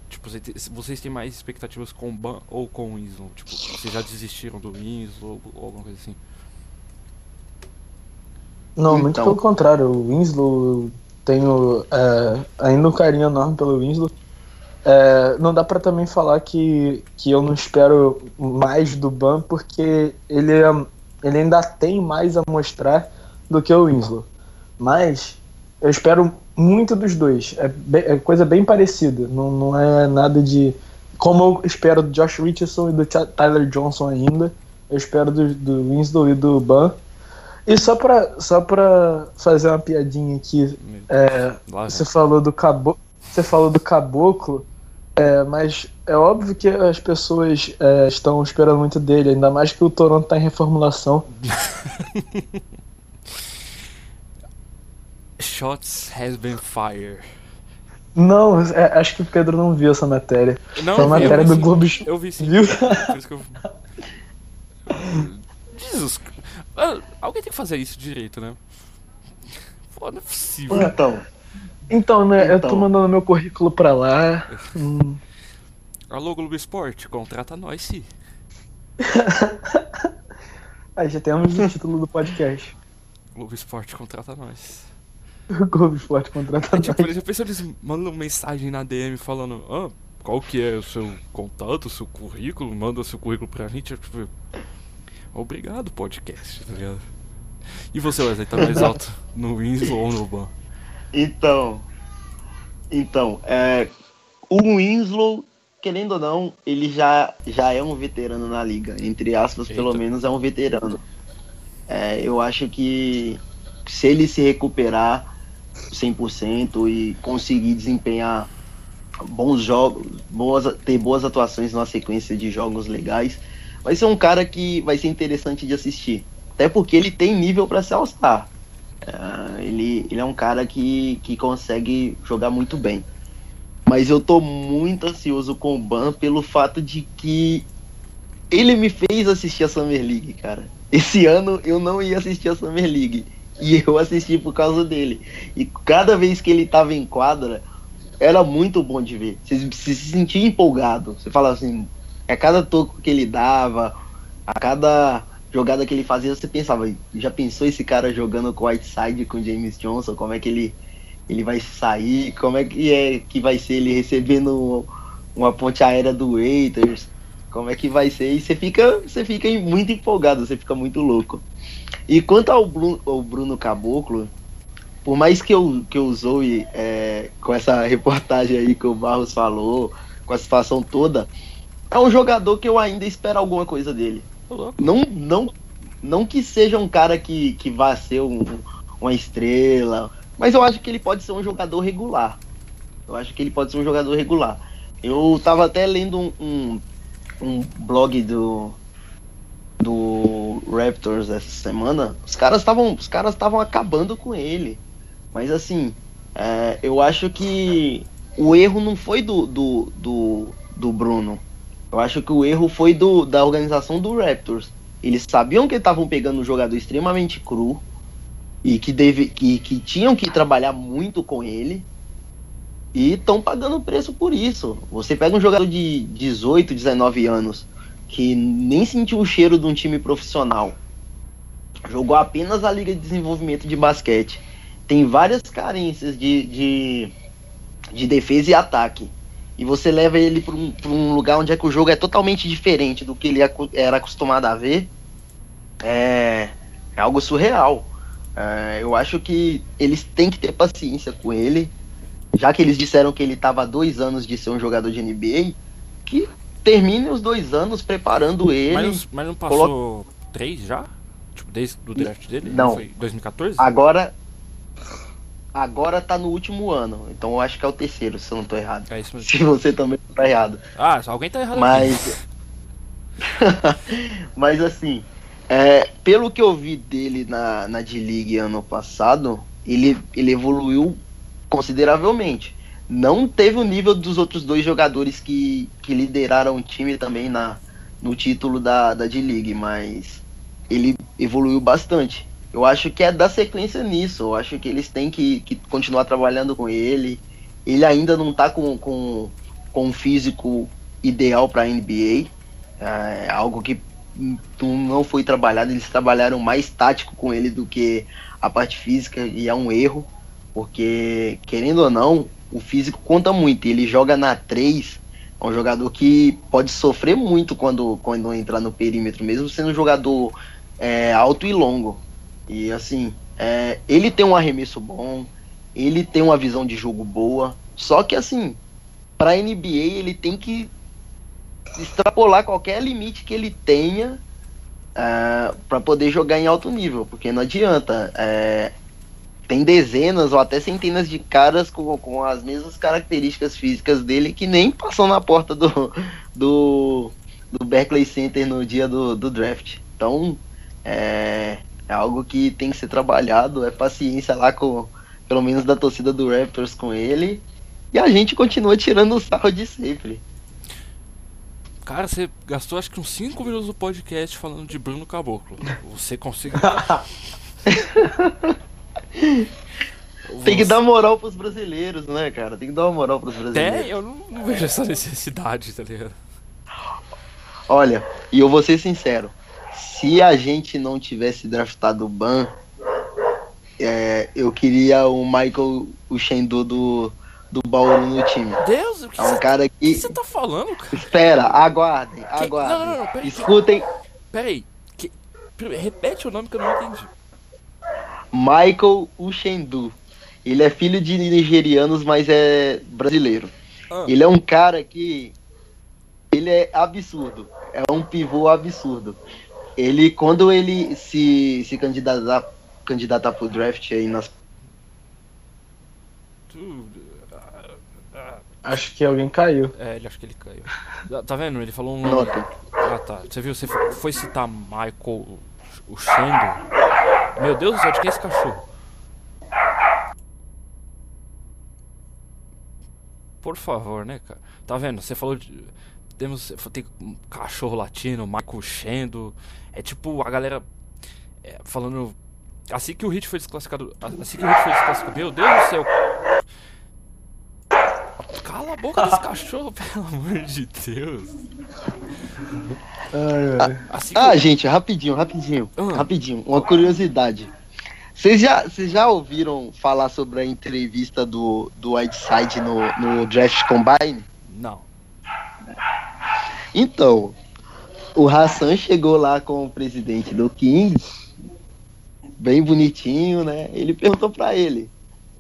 Tipo, vocês têm mais expectativas com o Ban ou com o Winslow? Tipo, vocês já desistiram do Winslow ou alguma coisa assim? Não, então. muito pelo contrário. O Winslow, tenho é, ainda um carinho enorme pelo Winslow. É, não dá para também falar que, que eu não espero mais do Ban, porque ele, é, ele ainda tem mais a mostrar do que o Winslow. Mas eu espero muito dos dois. É, bem, é coisa bem parecida. Não, não é nada de. Como eu espero do Josh Richardson e do Tyler Johnson ainda, eu espero do, do Winslow e do Ban. E só pra, só pra fazer uma piadinha aqui, é, você falou do caboclo. Você falou do caboclo, é, mas é óbvio que as pessoas é, estão esperando muito dele, ainda mais que o Toronto tá em reformulação. Shots has been fired. Não, é, acho que o Pedro não viu essa matéria. Não, Foi uma matéria vi, do sim. Globo. Eu vi sim. Viu? Eu... Jesus. Ah, Alguém tem que fazer isso direito, né? Pô, não é possível. Então, Então, né, eu tô Então. mandando meu currículo pra lá. Hum, Alô, Globo Esporte, contrata nós, sim. Aí já temos o título do podcast. Globo Esporte, contrata nós. O Globo Esporte contrata É, tipo, já pensou eles mandam mensagem na DM falando, ah, qual que é o seu contato, o seu currículo, manda o seu currículo pra gente, eu, tipo, obrigado podcast, tá ligado? E você, Wesley, tá mais alto no Winslow ou no Ban? então, então, é, o Winslow, querendo ou não, ele já, já é um veterano na liga, entre aspas, pelo Eita. menos é um veterano. É, eu acho que se ele se recuperar 100% e conseguir desempenhar bons jogos, boas, ter boas atuações numa sequência de jogos legais, vai ser um cara que vai ser interessante de assistir. Até porque ele tem nível para se All-Star. É, ele, ele é um cara que, que consegue jogar muito bem. Mas eu tô muito ansioso com o Ban pelo fato de que ele me fez assistir a Summer League, cara. Esse ano eu não ia assistir a Summer League. E eu assisti por causa dele. E cada vez que ele tava em quadra, era muito bom de ver. Você, você se sentia empolgado. Você fala assim, a cada toco que ele dava, a cada jogada que ele fazia, você pensava, já pensou esse cara jogando com o Whiteside, com James Johnson, como é que ele, ele vai sair, como é que é que vai ser ele recebendo uma ponte aérea do Waiters, como é que vai ser, e você fica, você fica muito empolgado, você fica muito louco. E quanto ao Bruno, ao Bruno Caboclo, por mais que eu, que eu zoe é, com essa reportagem aí que o Barros falou, com a situação toda, é um jogador que eu ainda espero alguma coisa dele. Não, não, não que seja um cara que, que vá ser um- uma estrela, mas eu acho que ele pode ser um jogador regular. Eu acho que ele pode ser um jogador regular. Eu tava até lendo um, um, um blog do do Raptors essa semana. Os caras estavam os caras estavam acabando com ele. Mas assim, é, eu acho que o erro não foi do, do, do, do Bruno. Eu acho que o erro foi do, da organização do Raptors. Eles sabiam que estavam pegando um jogador extremamente cru e que, deve, que, que tinham que trabalhar muito com ele e estão pagando preço por isso. Você pega um jogador de 18, 19 anos que nem sentiu o cheiro de um time profissional, jogou apenas a Liga de Desenvolvimento de Basquete, tem várias carências de, de, de defesa e ataque. E você leva ele para um, um lugar onde é que o jogo é totalmente diferente do que ele era acostumado a ver. É, é algo surreal. É, eu acho que eles têm que ter paciência com ele. Já que eles disseram que ele estava há dois anos de ser um jogador de NBA, que termine os dois anos preparando ele. Mas, mas não passou três já? Tipo, desde o draft dele? Não. Foi 2014? Agora. Agora tá no último ano. Então eu acho que é o terceiro, se eu não tô errado. É isso mesmo. Se você também não tá errado. Ah, alguém tá errado. Mas. Mas assim, é, pelo que eu vi dele na, na D-League ano passado, ele, ele evoluiu consideravelmente. Não teve o nível dos outros dois jogadores que, que lideraram o time também na, no título da, da D-League, mas ele evoluiu bastante. Eu acho que é dar sequência nisso. Eu acho que eles têm que, que continuar trabalhando com ele. Ele ainda não tá com, com, com um físico ideal para NBA. É algo que não foi trabalhado. Eles trabalharam mais tático com ele do que a parte física e é um erro, porque querendo ou não, o físico conta muito. Ele joga na 3, é um jogador que pode sofrer muito quando, quando entrar no perímetro, mesmo sendo um jogador é, alto e longo. E assim, é, ele tem um arremesso bom, ele tem uma visão de jogo boa, só que assim, para NBA ele tem que extrapolar qualquer limite que ele tenha uh, para poder jogar em alto nível, porque não adianta. É, tem dezenas ou até centenas de caras com, com as mesmas características físicas dele que nem passam na porta do, do, do Berkeley Center no dia do, do draft. Então, é, é algo que tem que ser trabalhado, é paciência lá com, pelo menos da torcida do Raptors com ele. E a gente continua tirando o sarro de sempre. Cara, você gastou acho que uns 5 minutos do podcast falando de Bruno Caboclo. Você conseguiu. Tem que dar moral pros brasileiros, né, cara? Tem que dar uma moral pros brasileiros. É, eu não, não vejo essa necessidade, tá ligado? Olha, e eu vou ser sincero. Se a gente não tivesse draftado o Ban, é, eu queria o Michael o Shendo do, do Bauru no time. Deus, o que é um cara que... que você tá falando, cara? Espera, aguardem, que... aguardem. Não, não, não, peraí, Escutem. Peraí, que... repete o nome que eu não entendi. Michael Uchendu. Ele é filho de nigerianos, mas é brasileiro. Ah. Ele é um cara que. Ele é absurdo. É um pivô absurdo. Ele, quando ele se, se candidatar, candidatar pro draft aí nas. Acho que alguém caiu. É, ele acho que ele caiu. Tá vendo? Ele falou um nome. Ah, tá. Você viu? Você foi citar Michael o Shendo? Meu Deus do céu, de quem é esse cachorro? Por favor, né, cara? Tá vendo? Você falou de. Temos. Tem cachorro latino, Michael. É tipo a galera. É, falando. Assim que o Hit foi desclassificado. Assim que o Hit foi desclassificado. Meu Deus do céu! Cala a boca desse cachorro, pelo amor de Deus. Ai, assim ah, gente, rapidinho, rapidinho, ah. rapidinho. Uma curiosidade. Vocês já, vocês já ouviram falar sobre a entrevista do, do Whiteside no, no Draft Combine? Não. Então, o Hassan chegou lá com o presidente do Kings, bem bonitinho, né? Ele perguntou para ele: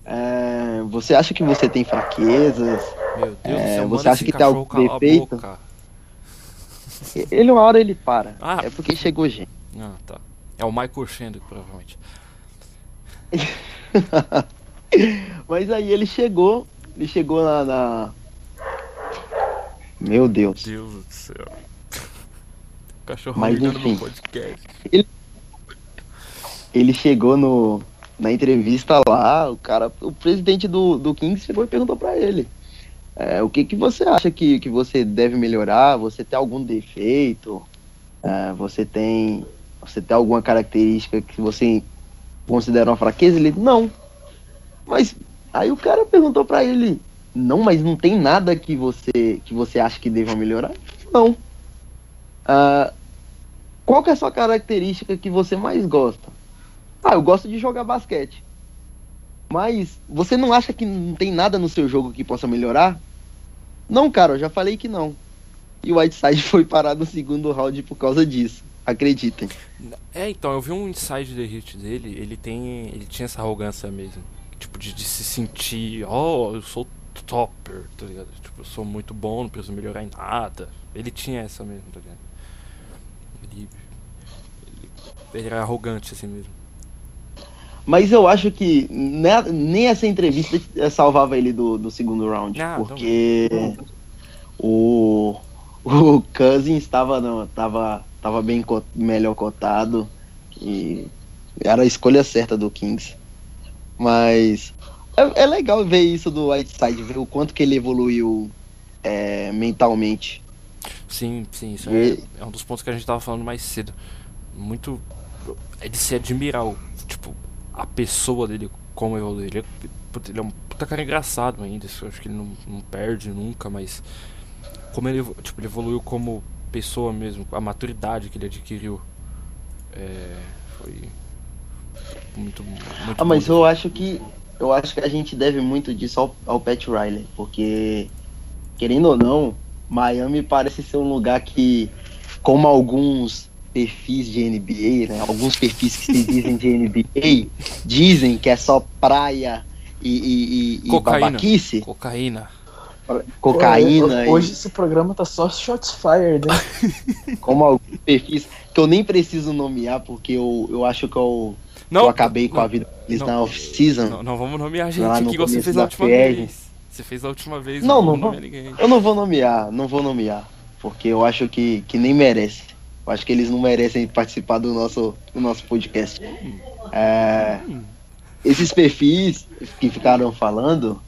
é, Você acha que você tem fraquezas? Meu Deus, é, você acha que tem algum defeito? Ele uma hora ele para. Ah. É porque chegou gente. Ah, tá. É o Michael Shendo, provavelmente. Mas aí ele chegou. Ele chegou na. na... Meu Deus. Deus do céu. O cachorro Mas, enfim, no podcast. Ele... ele chegou no, na entrevista lá, o cara, o presidente do, do Kings chegou e perguntou para ele. É, o que, que você acha que, que você deve melhorar? Você tem algum defeito? É, você tem você tem alguma característica que você considera uma fraqueza? Ele não. Mas aí o cara perguntou para ele, não, mas não tem nada que você que você acha que deva melhorar? Não. Uh, qual que é a sua característica que você mais gosta? Ah, eu gosto de jogar basquete. Mas você não acha que não tem nada no seu jogo que possa melhorar? Não, cara, eu já falei que não. E o Whiteside foi parado no segundo round por causa disso. Acreditem. É, então, eu vi um inside the hit dele, ele tem. ele tinha essa arrogância mesmo. Tipo, de, de se sentir, oh, eu sou topper, tá ligado? Tipo, eu sou muito bom, não preciso melhorar em nada. Ele tinha essa mesmo, tá ligado? Ele, ele, ele era arrogante assim mesmo. Mas eu acho que nem essa entrevista salvava ele do, do segundo round. Ah, porque o, o Cousins estava tava, tava bem melhor cotado. E era a escolha certa do Kings. Mas é, é legal ver isso do Whiteside, ver o quanto que ele evoluiu é, mentalmente. Sim, sim, isso e... é, é, um dos pontos que a gente estava falando mais cedo. Muito. É de se admirar o. Tipo, a pessoa dele, como eu ele é, ele é um puta cara engraçado ainda, eu acho que ele não, não perde nunca, mas como ele, tipo, ele evoluiu como pessoa mesmo, a maturidade que ele adquiriu é, foi muito, muito Ah, mas eu acho que eu acho que a gente deve muito disso ao, ao Pat Riley, porque querendo ou não, Miami parece ser um lugar que como alguns perfis de NBA, né? Alguns perfis que se dizem de NBA dizem que é só praia e, e, e, Cocaína. babaquice. Cocaína. cocaína. Hoje, hoje esse programa tá só shots fired, né? Como alguns perfis que eu nem preciso nomear, porque eu, eu acho que eu, não, eu acabei com a vida deles na off-season. Não, não, vamos nomear gente aqui, igual você fez a última vez. Você fez a última vez. Não, não, não, ninguém. Eu não vou nomear, não vou nomear. Porque eu acho que, que nem merece. Acho que eles não merecem participar do nosso, do nosso podcast. É, esses perfis que ficaram falando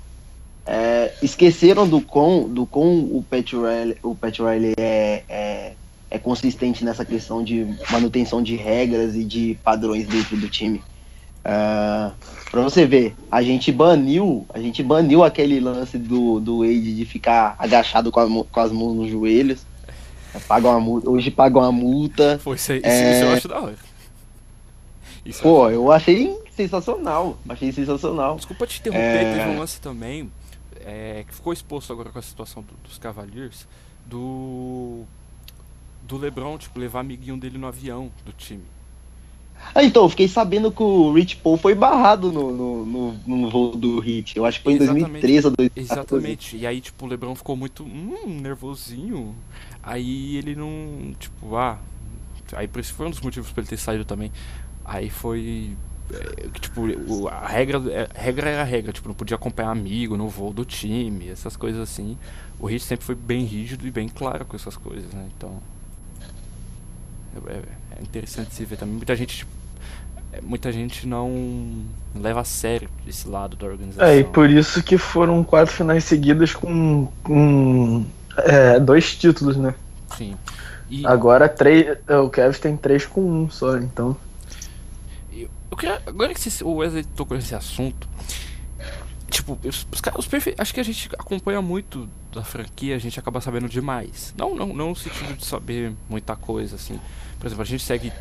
é, esqueceram do com do com o Pat Riley, o Pat Riley é, é, é, consistente nessa questão de manutenção de regras e de padrões dentro do time. Uh, pra você ver, a gente baniu, a gente baniu aquele lance do, do Wade de ficar agachado com, a, com as mãos nos joelhos. Paga uma multa, hoje paga uma multa. Foi isso, isso, é... isso eu acho da hora. Isso Pô, eu achei sensacional. Achei sensacional. Desculpa te interromper, é... teve um lance também é, que ficou exposto agora com a situação do, dos Cavaliers do do LeBron, tipo, levar amiguinho dele no avião do time. Ah, então, eu fiquei sabendo que o Rich Paul foi barrado no, no, no, no voo do Hit. Eu acho que foi Exatamente. em 2013 ou 2014. Exatamente. E aí, tipo, o LeBron ficou muito hum, nervosinho. Aí ele não. Tipo, ah. Aí por isso foi um dos motivos para ele ter saído também. Aí foi. É, tipo, a regra, é, a regra era a regra, tipo, não podia acompanhar amigo no voo do time, essas coisas assim. O Hit sempre foi bem rígido e bem claro com essas coisas, né? Então. É, é, é interessante se ver também. Muita gente, tipo, é, muita gente não leva a sério esse lado da organização. É, e por isso que foram quatro finais seguidas com, com é, dois títulos, né? Sim. E... Agora três, o Kevin tem três com um só, então. Eu queria, agora que o Wesley tocou nesse assunto, tipo, os, os, os perfis, acho que a gente acompanha muito da franquia, a gente acaba sabendo demais. Não, não, não no sentido de saber muita coisa, assim. Por exemplo, a gente segue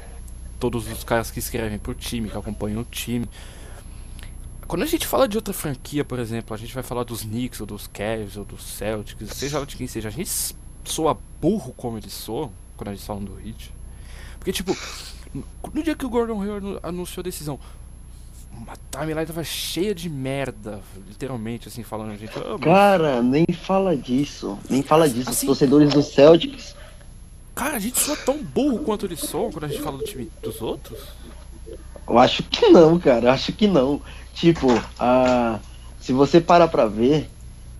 todos os caras que escrevem pro time, que acompanham o time. Quando a gente fala de outra franquia, por exemplo, a gente vai falar dos Knicks, ou dos Cavs, ou dos Celtics, seja de quem seja, a gente soa burro como eles soam, quando a gente fala do Hit. Porque, tipo, no dia que o Gordon Hayward anunciou a decisão, a timeline tava cheia de merda, literalmente, assim, falando a gente. Oh, cara, nem fala disso. Nem fala disso. Assim, Os torcedores do Celtics. Cara, a gente soa tão burro quanto eles soam quando a gente fala do time dos outros? Eu acho que não, cara. Eu acho que não. Tipo, uh, se você parar pra ver,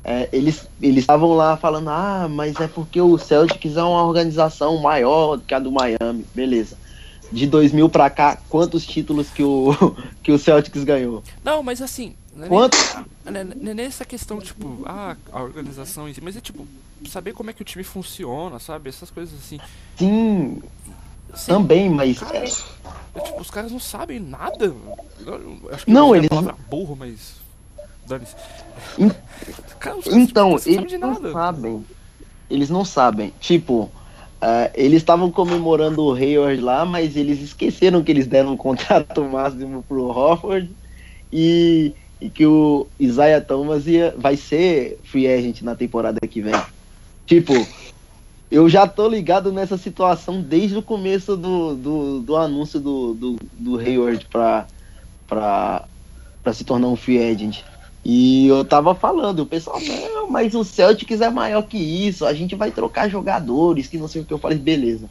é, eles estavam lá falando, ah, mas é porque o Celtics é uma organização maior do que a do Miami. Beleza de 2000 para cá, quantos títulos que o, que o Celtics ganhou? Não, mas assim. Não é Quanto? Não é nessa questão, tipo, ah, a organização em si, mas é tipo, saber como é que o time funciona, sabe? Essas coisas assim. Sim. Sim também, mas. Cara, é... tipo, os caras não sabem nada. acho que não, eles. Não... burro, mas. Dane-se. Cara, então, eles não sabem. Eles não sabem. Tipo, Uh, eles estavam comemorando o Hayward lá, mas eles esqueceram que eles deram um contrato máximo pro Hofford e, e que o Isaiah Thomas ia, vai ser free agent na temporada que vem. Tipo, eu já tô ligado nessa situação desde o começo do, do, do anúncio do, do, do Hayward pra, pra, pra se tornar um free agent. E eu tava falando, o pessoal, não, mas o Celtics é maior que isso, a gente vai trocar jogadores, que não sei o que. Eu falei, beleza.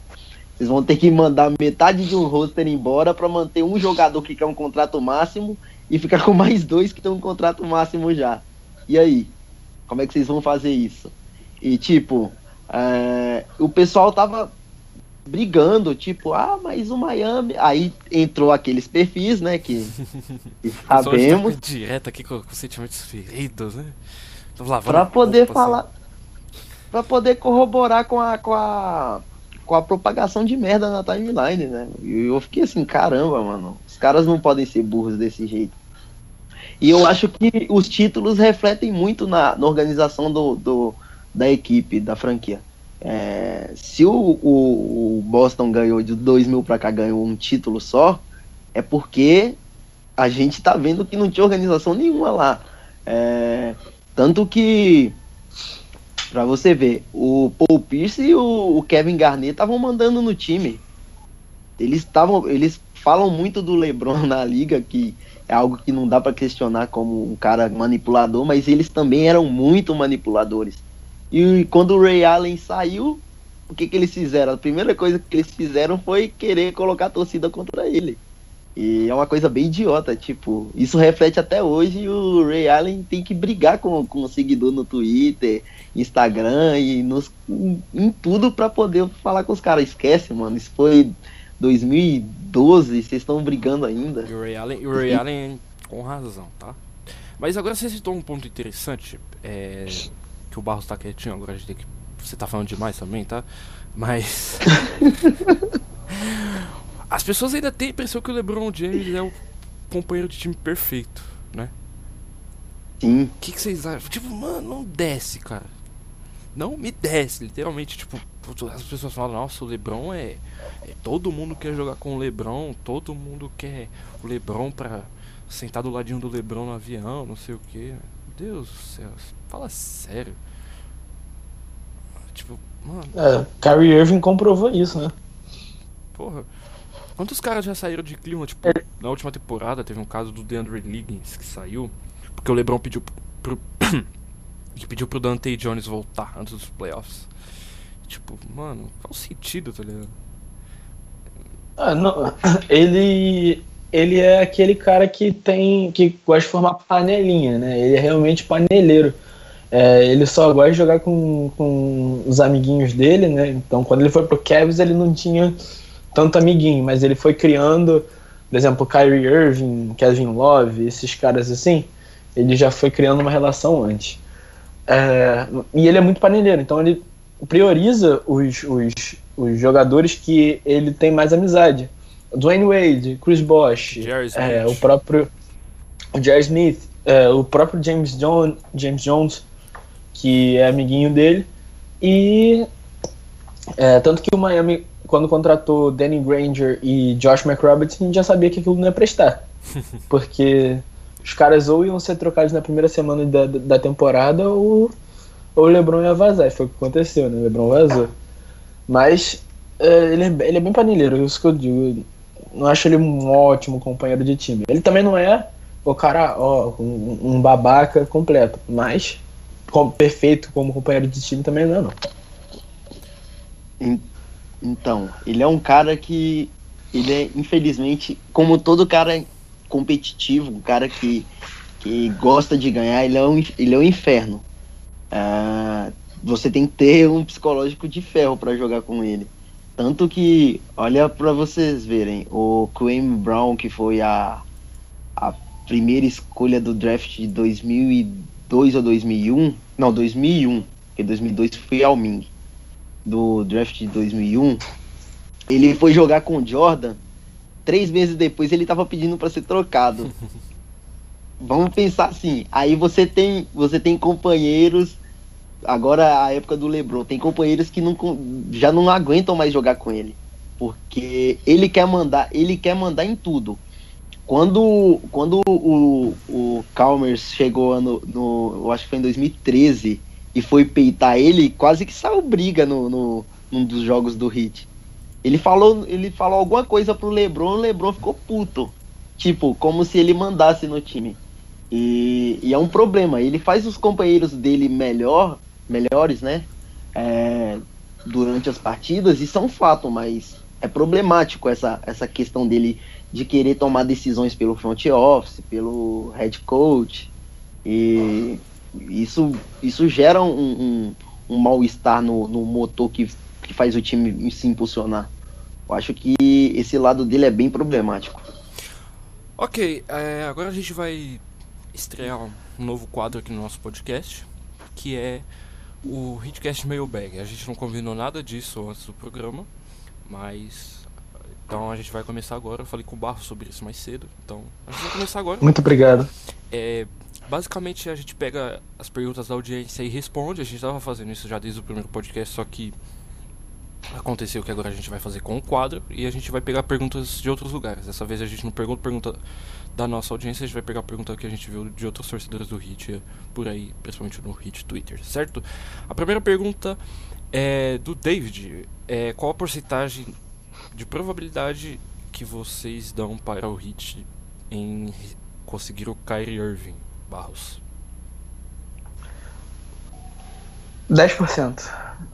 Vocês vão ter que mandar metade de um roster embora para manter um jogador que quer um contrato máximo e ficar com mais dois que tem um contrato máximo já. E aí? Como é que vocês vão fazer isso? E tipo, é, o pessoal tava brigando, tipo, ah, mas o Miami. Aí entrou aqueles perfis, né? Que, que sabemos. Tá direto aqui com, com sentimentos feridos, né? Pra poder roupa, falar. Assim. Pra poder corroborar com a, com a. Com a propagação de merda na timeline, né? E eu fiquei assim, caramba, mano. Os caras não podem ser burros desse jeito. E eu acho que os títulos refletem muito na, na organização do, do, da equipe, da franquia. É, se o, o, o, Boston ganhou de 2000 para cá, ganhou um título só, é porque a gente tá vendo que não tinha organização nenhuma lá. É, tanto que, para você ver, o Paul Pierce e o, o Kevin Garnett estavam mandando no time. Eles estavam, eles falam muito do LeBron na liga que é algo que não dá para questionar como um cara manipulador, mas eles também eram muito manipuladores. E quando o Ray Allen saiu, o que, que eles fizeram? A primeira coisa que eles fizeram foi querer colocar a torcida contra ele. E é uma coisa bem idiota, tipo, isso reflete até hoje o Ray Allen tem que brigar com, com o seguidor no Twitter, Instagram e nos, em tudo para poder falar com os caras. Esquece, mano, isso foi 2012, vocês estão brigando ainda. E o Ray Allen, o Ray Allen com razão, tá? Mas agora você citou um ponto interessante, é, que o Barros tá quietinho, agora a gente tem que. Você tá falando demais também, tá? Mas. As pessoas ainda têm a impressão que o LeBron James é o companheiro de time perfeito, né? Sim. O que, que vocês acham? Tipo, mano, não desce, cara. Não me desce, literalmente, tipo, as pessoas falam, nossa, o Lebron é, é, Todo mundo quer jogar com o Lebron, todo mundo quer o Lebron pra sentar do ladinho do Lebron no avião, não sei o que. Deus do céu, fala sério. Tipo, mano. É, Kyrie Irving comprovou isso, né? Porra. Quantos caras já saíram de clima? Tipo, na última temporada teve um caso do DeAndre Liggins que saiu. Porque o LeBron pediu pro. que pediu pro Dante Jones voltar antes dos playoffs. Tipo, mano, qual o sentido, tá ligado? Ah, não, ele ele é aquele cara que tem que gosta de formar panelinha, né? Ele é realmente paneleiro. É, ele só gosta de jogar com, com os amiguinhos dele, né? Então, quando ele foi pro Cavs, ele não tinha tanto amiguinho, mas ele foi criando, por exemplo, Kyrie Irving, Kevin Love, esses caras assim, ele já foi criando uma relação antes. É, e ele é muito paneleiro, então ele prioriza os, os, os jogadores que ele tem mais amizade. Dwayne Wade, Chris Bosh, é, o próprio Jerry Smith, é, o próprio James, John, James Jones, que é amiguinho dele. E é, tanto que o Miami, quando contratou Danny Granger e Josh McRobertson, já sabia que aquilo não ia prestar. Porque os caras ou iam ser trocados na primeira semana da, da temporada ou, ou o LeBron ia vazar. E foi o que aconteceu, né? O LeBron vazou. Mas é, ele, é, ele é bem paneleiro, isso que eu digo. Não acho ele um ótimo companheiro de time. Ele também não é o cara, ó, um, um babaca completo, mas perfeito como companheiro de time também não é, não. Então, ele é um cara que ele é, infelizmente, como todo cara competitivo, um cara que, que gosta de ganhar, ele é um, ele é um inferno. Uh, você tem que ter um psicológico de ferro para jogar com ele. Tanto que, olha para vocês verem, o Quinn Brown, que foi a, a primeira escolha do draft de 2002 ou 2001, não, 2001, porque 2002 foi ao Ming, do draft de 2001, ele foi jogar com o Jordan, três meses depois ele tava pedindo para ser trocado. Vamos pensar assim, aí você tem, você tem companheiros agora a época do LeBron, tem companheiros que não, já não aguentam mais jogar com ele, porque ele quer mandar, ele quer mandar em tudo. Quando, quando o, o Calmers chegou no, no, eu acho que foi em 2013 e foi peitar ele, quase que saiu briga no, no num dos jogos do Heat. Ele falou, ele falou alguma coisa pro LeBron, o LeBron ficou puto, tipo como se ele mandasse no time. E, e é um problema. Ele faz os companheiros dele melhor melhores, né? É, durante as partidas, isso é um fato, mas é problemático essa, essa questão dele de querer tomar decisões pelo front office, pelo head coach. E isso, isso gera um, um, um mal-estar no, no motor que, que faz o time se impulsionar. Eu acho que esse lado dele é bem problemático. Ok, é, agora a gente vai estrear um novo quadro aqui no nosso podcast, que é o Hitcast Mailbag. A gente não combinou nada disso antes do programa, mas. Então a gente vai começar agora. Eu falei com o Barro sobre isso mais cedo, então a gente vai começar agora. Muito obrigado. É, basicamente a gente pega as perguntas da audiência e responde. A gente estava fazendo isso já desde o primeiro podcast, só que aconteceu que agora a gente vai fazer com o quadro e a gente vai pegar perguntas de outros lugares. Dessa vez a gente não pergunta pergunta da nossa audiência, a gente vai pegar a pergunta que a gente viu de outros torcedores do Hit por aí, principalmente no Hit Twitter, certo? A primeira pergunta é do David. É, qual a porcentagem de probabilidade que vocês dão para o Hit em conseguir o Kyrie Irving, Barros? 10%.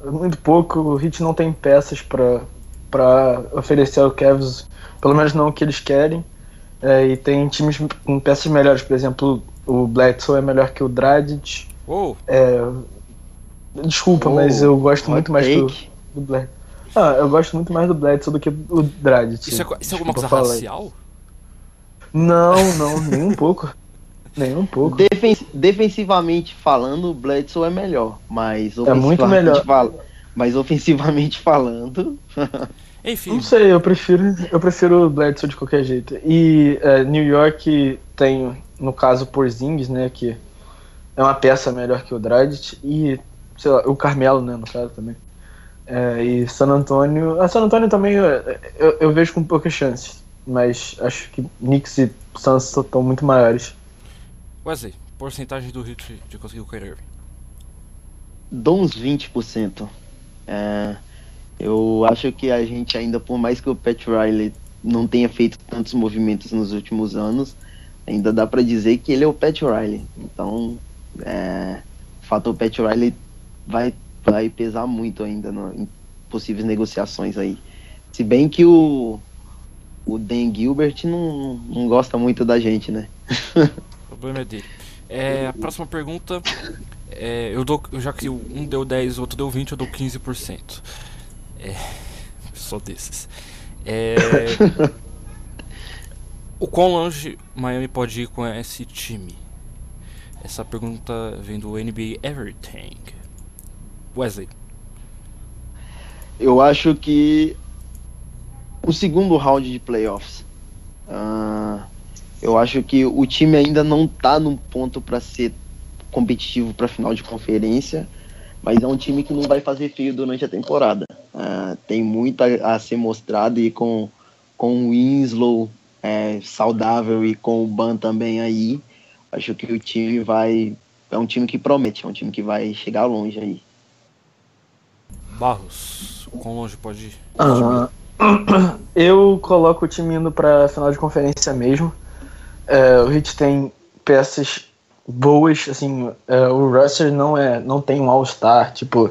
Muito pouco. O Heat não tem peças para oferecer ao Cavs, pelo menos não o que eles querem. É, e tem times com peças melhores, por exemplo, o Bledsoe é melhor que o Dragic. Oh. É, desculpa, oh, mas eu gosto muito mais do, do Bledsoe. Ah, eu gosto muito mais do Bledsoe do que o Dragic. Isso é, isso é alguma coisa racial? Não, não, nem um pouco. Nem um pouco. Defen defensivamente falando, o Bledsoe é melhor, mas é muito melhor. Fal mas ofensivamente falando. Enfim. Não sei, eu prefiro, eu prefiro o Bledsoe de qualquer jeito. E é, New York tem, no caso, Porzingis, né, que é uma peça melhor que o Dragic e sei lá, o Carmelo, né, no caso também. É, e San Antonio, a San Antonio também eu, eu, eu vejo com poucas chances, mas acho que Knicks e Suns estão muito maiores. Wesley, porcentagem do Hit de conseguir o Kyrie Irving? Dou uns 20%. É, eu acho que a gente ainda, por mais que o Pat Riley não tenha feito tantos movimentos nos últimos anos, ainda dá para dizer que ele é o Pat Riley. Então, é, o fator Pat Riley vai, vai pesar muito ainda em possíveis negociações aí. Se bem que o, o Dan Gilbert não, não gosta muito da gente, né? O problema é dele. É, a próxima pergunta. É, eu dou, já que um deu 10 o outro deu 20, eu dou 15%. É, sou desses. É, o quão longe Miami pode ir com esse time? Essa pergunta vem do NBA Everything. Wesley. Eu acho que o segundo round de playoffs. Uh, eu acho que o time ainda não está num ponto para ser competitivo para final de conferência, mas é um time que não vai fazer feio durante a temporada. Uh, tem muito a, a, ser mostrado e com, com o Winslow é, saudável e com o Ban também aí, acho que o time vai. É um time que promete, é um time que vai chegar longe aí. Barros, quão longe pode ir? Uh, eu coloco o time indo para final de conferência mesmo. É, o Heat tem peças boas, assim, é, o Russell não é, não tem um All-Star, tipo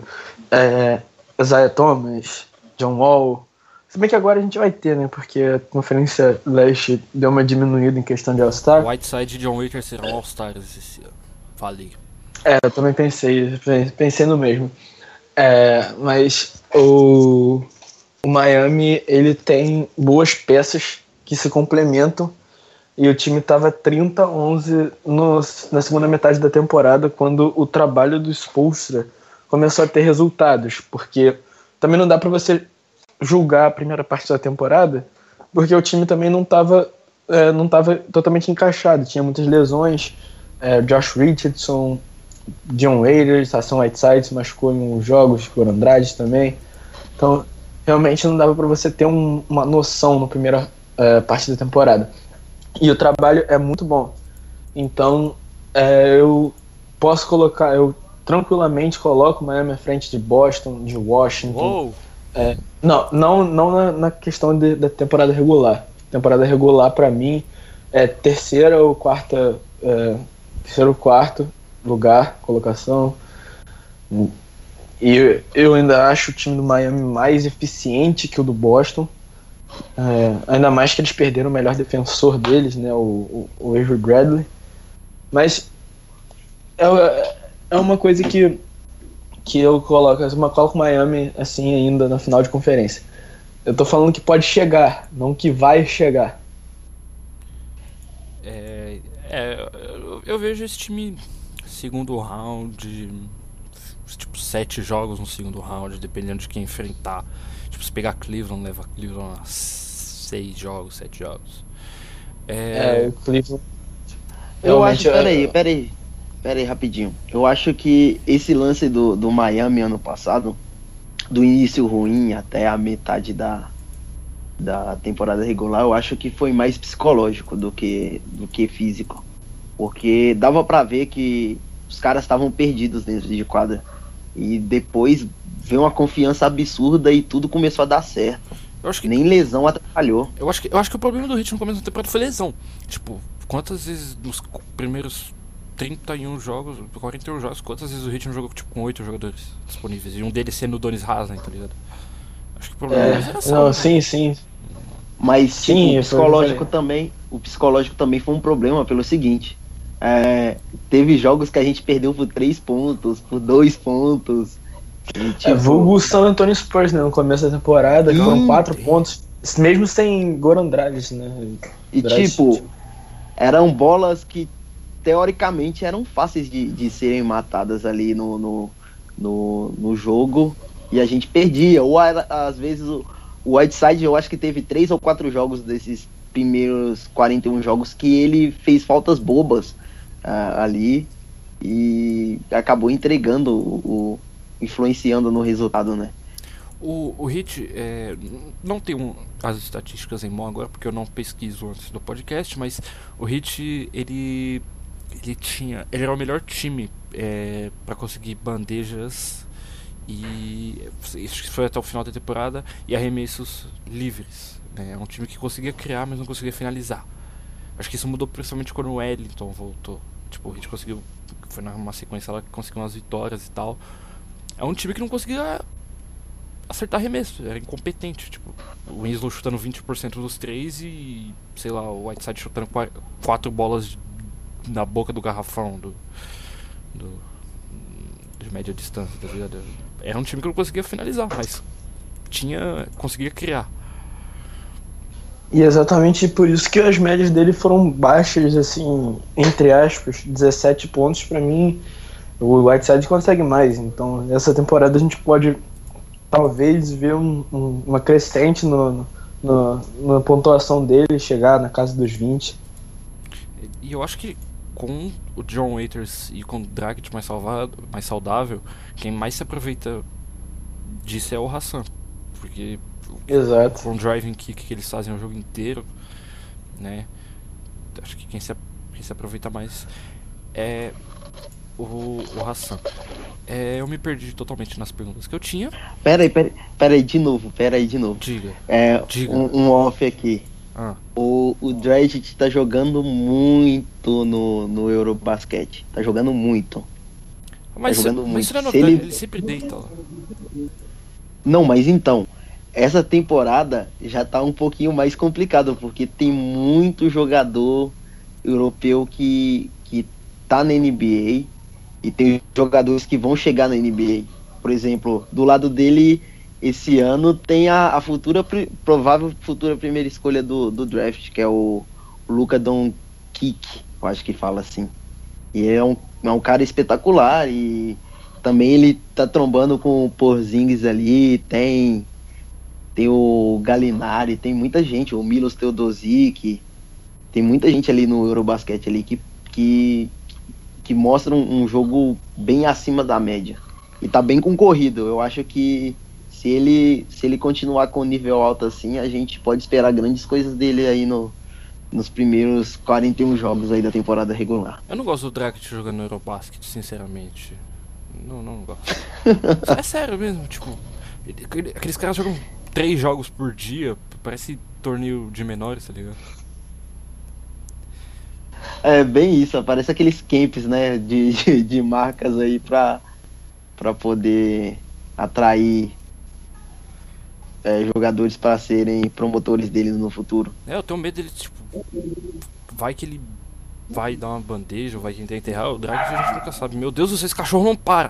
é, Isaiah Thomas, John Wall. Se bem que agora a gente vai ter, né? Porque a Conferência Leste deu uma diminuída em questão de All-Star. Whiteside e John Waiter serão All-Stars esse ano. Falei. É, eu também pensei, pensei no mesmo. É, mas o, o Miami, ele tem boas peças que se complementam. E o time estava 30-11 na segunda metade da temporada, quando o trabalho do Spolstra começou a ter resultados, porque também não dá para você julgar a primeira parte da temporada, porque o time também não estava é, não tava totalmente encaixado, tinha muitas lesões, é, Josh Richardson, John Waiters, Ação Whiteside se machucou em uns jogos, por Andrade também, então realmente não dava para você ter um, uma noção na primeira é, parte da temporada. E o trabalho é muito bom. Então, é, eu posso colocar, eu tranquilamente coloco o Miami à frente de Boston, de Washington. É, não, não, não na, na questão de, da temporada regular. Temporada regular, para mim, é terceira ou quarta, é, terceiro ou quarto lugar, colocação. E eu ainda acho o time do Miami mais eficiente que o do Boston. É, ainda mais que eles perderam o melhor defensor deles, né, o, o, o Avery Bradley. Mas é, é uma coisa que, que eu coloco, eu coloco Miami assim ainda na final de conferência. Eu tô falando que pode chegar, não que vai chegar. É, é eu, eu vejo esse time segundo round, tipo sete jogos no segundo round, dependendo de quem enfrentar. Tipo, se pegar Cleveland, leva Cleveland a seis jogos, sete jogos. É, é o Cleveland. Eu acho, peraí, é- peraí. Peraí, rapidinho. Eu acho que esse lance do, do Miami ano passado, do início ruim até a metade da, da temporada regular, eu acho que foi mais psicológico do que, do que físico. Porque dava para ver que os caras estavam perdidos dentro de quadra. E depois veio uma confiança absurda e tudo começou a dar certo. Eu acho que nem lesão atrapalhou. Eu acho que eu acho que o problema do Hit no começo da temporada foi lesão. Tipo, quantas vezes nos primeiros 31 jogos, 41 jogos, quantas vezes o Hit não jogou tipo, com 8 jogadores disponíveis? E um deles sendo o Donis Haslem, tá ligado? Acho que o problema é, era não, sim, sim. Mas sim, tipo, o psicológico também, o psicológico também foi um problema pelo seguinte. É, teve jogos que a gente perdeu por 3 pontos, por 2 pontos. E, é, tipo... É, vulgo San Antonio Spurs, né? No começo da temporada, que foram 4 pontos, mesmo sem Goran Dragic, né? E Dragic, tipo, tipo, eram bolas que teoricamente eram fáceis de, de serem matadas ali no, no, no, no jogo e a gente perdia. Ou era, às vezes o, o Whiteside, eu acho que teve três ou quatro jogos desses primeiros 41 jogos que ele fez faltas bobas uh, ali e acabou entregando o, o, influenciando no resultado, né? O, o Hit é, não tem um, as estatísticas em mão agora porque eu não pesquiso antes do podcast, mas o Hit ele ele tinha ele era o melhor time é, para conseguir bandejas e isso foi até o final da temporada e arremessos livres. Né? É um time que conseguia criar, mas não conseguia finalizar. Acho que isso mudou principalmente quando o Wellington voltou. Tipo, a gente conseguiu. Foi numa sequência lá que conseguiu umas vitórias e tal. É um time que não conseguia acertar arremesso, era incompetente. Tipo, o Winslow chutando 20% dos três e, sei lá, o Whiteside chutando quatro bolas na boca do garrafão do, do de média distância, tá ligado? Era um time que não conseguia finalizar, mas tinha. conseguia criar. E exatamente por isso que as médias dele foram baixas, assim, entre aspas, 17 pontos para mim. O Whiteside consegue mais, então essa temporada a gente pode talvez ver um, um, uma crescente no, no, na pontuação dele, chegar na casa dos 20. E eu acho que com o John Waiters e com o Dragic mais, salvado, mais saudável, quem mais se aproveita disso é o Hassan. Porque Exato. com o driving kick que eles fazem o jogo inteiro, né? Acho que quem se, quem se aproveita mais é o, o Hassan. É, eu me perdi totalmente nas perguntas que eu tinha. Pera aí, pera, pera aí, de novo, pera aí de novo. Diga. É, Diga. Um, um off aqui. Ah. O, o Dragic tá jogando muito no, no Eurobasket. Tá jogando muito. Mas, tá jogando mas muito. isso não é novidade, ele... ele sempre deita lá. Não, mas então, essa temporada já tá um pouquinho mais complicado, porque tem muito jogador europeu que, que tá na NBA e tem jogadores que vão chegar na NBA. Por exemplo, do lado dele esse ano tem a, a futura, provável futura primeira escolha do, do draft, que é o, Luca Doncic, eu acho que fala assim. E é um, é um cara espetacular e também ele tá trombando com o Porzingis ali, tem tem o Galinari, tem muita gente, o Milos Teodosic, tem muita gente ali no Eurobasket ali que, que, que mostra um, um jogo bem acima da média. E tá bem concorrido. Eu acho que se ele, se ele continuar com nível alto assim, a gente pode esperar grandes coisas dele aí no, nos primeiros 41 jogos aí da temporada regular. Eu não gosto do Dragic jogando no Eurobasket, sinceramente. Não, não gosto. é sério mesmo, tipo, aqueles caras jogam três jogos por dia, parece torneio de menores, tá ligado? É bem isso, parece aqueles camps, né, de, de, de marcas aí pra, pra poder atrair é, jogadores para serem promotores dele no futuro. É, eu tenho medo dele, tipo, vai que ele vai dar uma bandeja, vai tentar enterrar o Drag, a gente nunca sabe. Meu Deus, esse cachorro não para.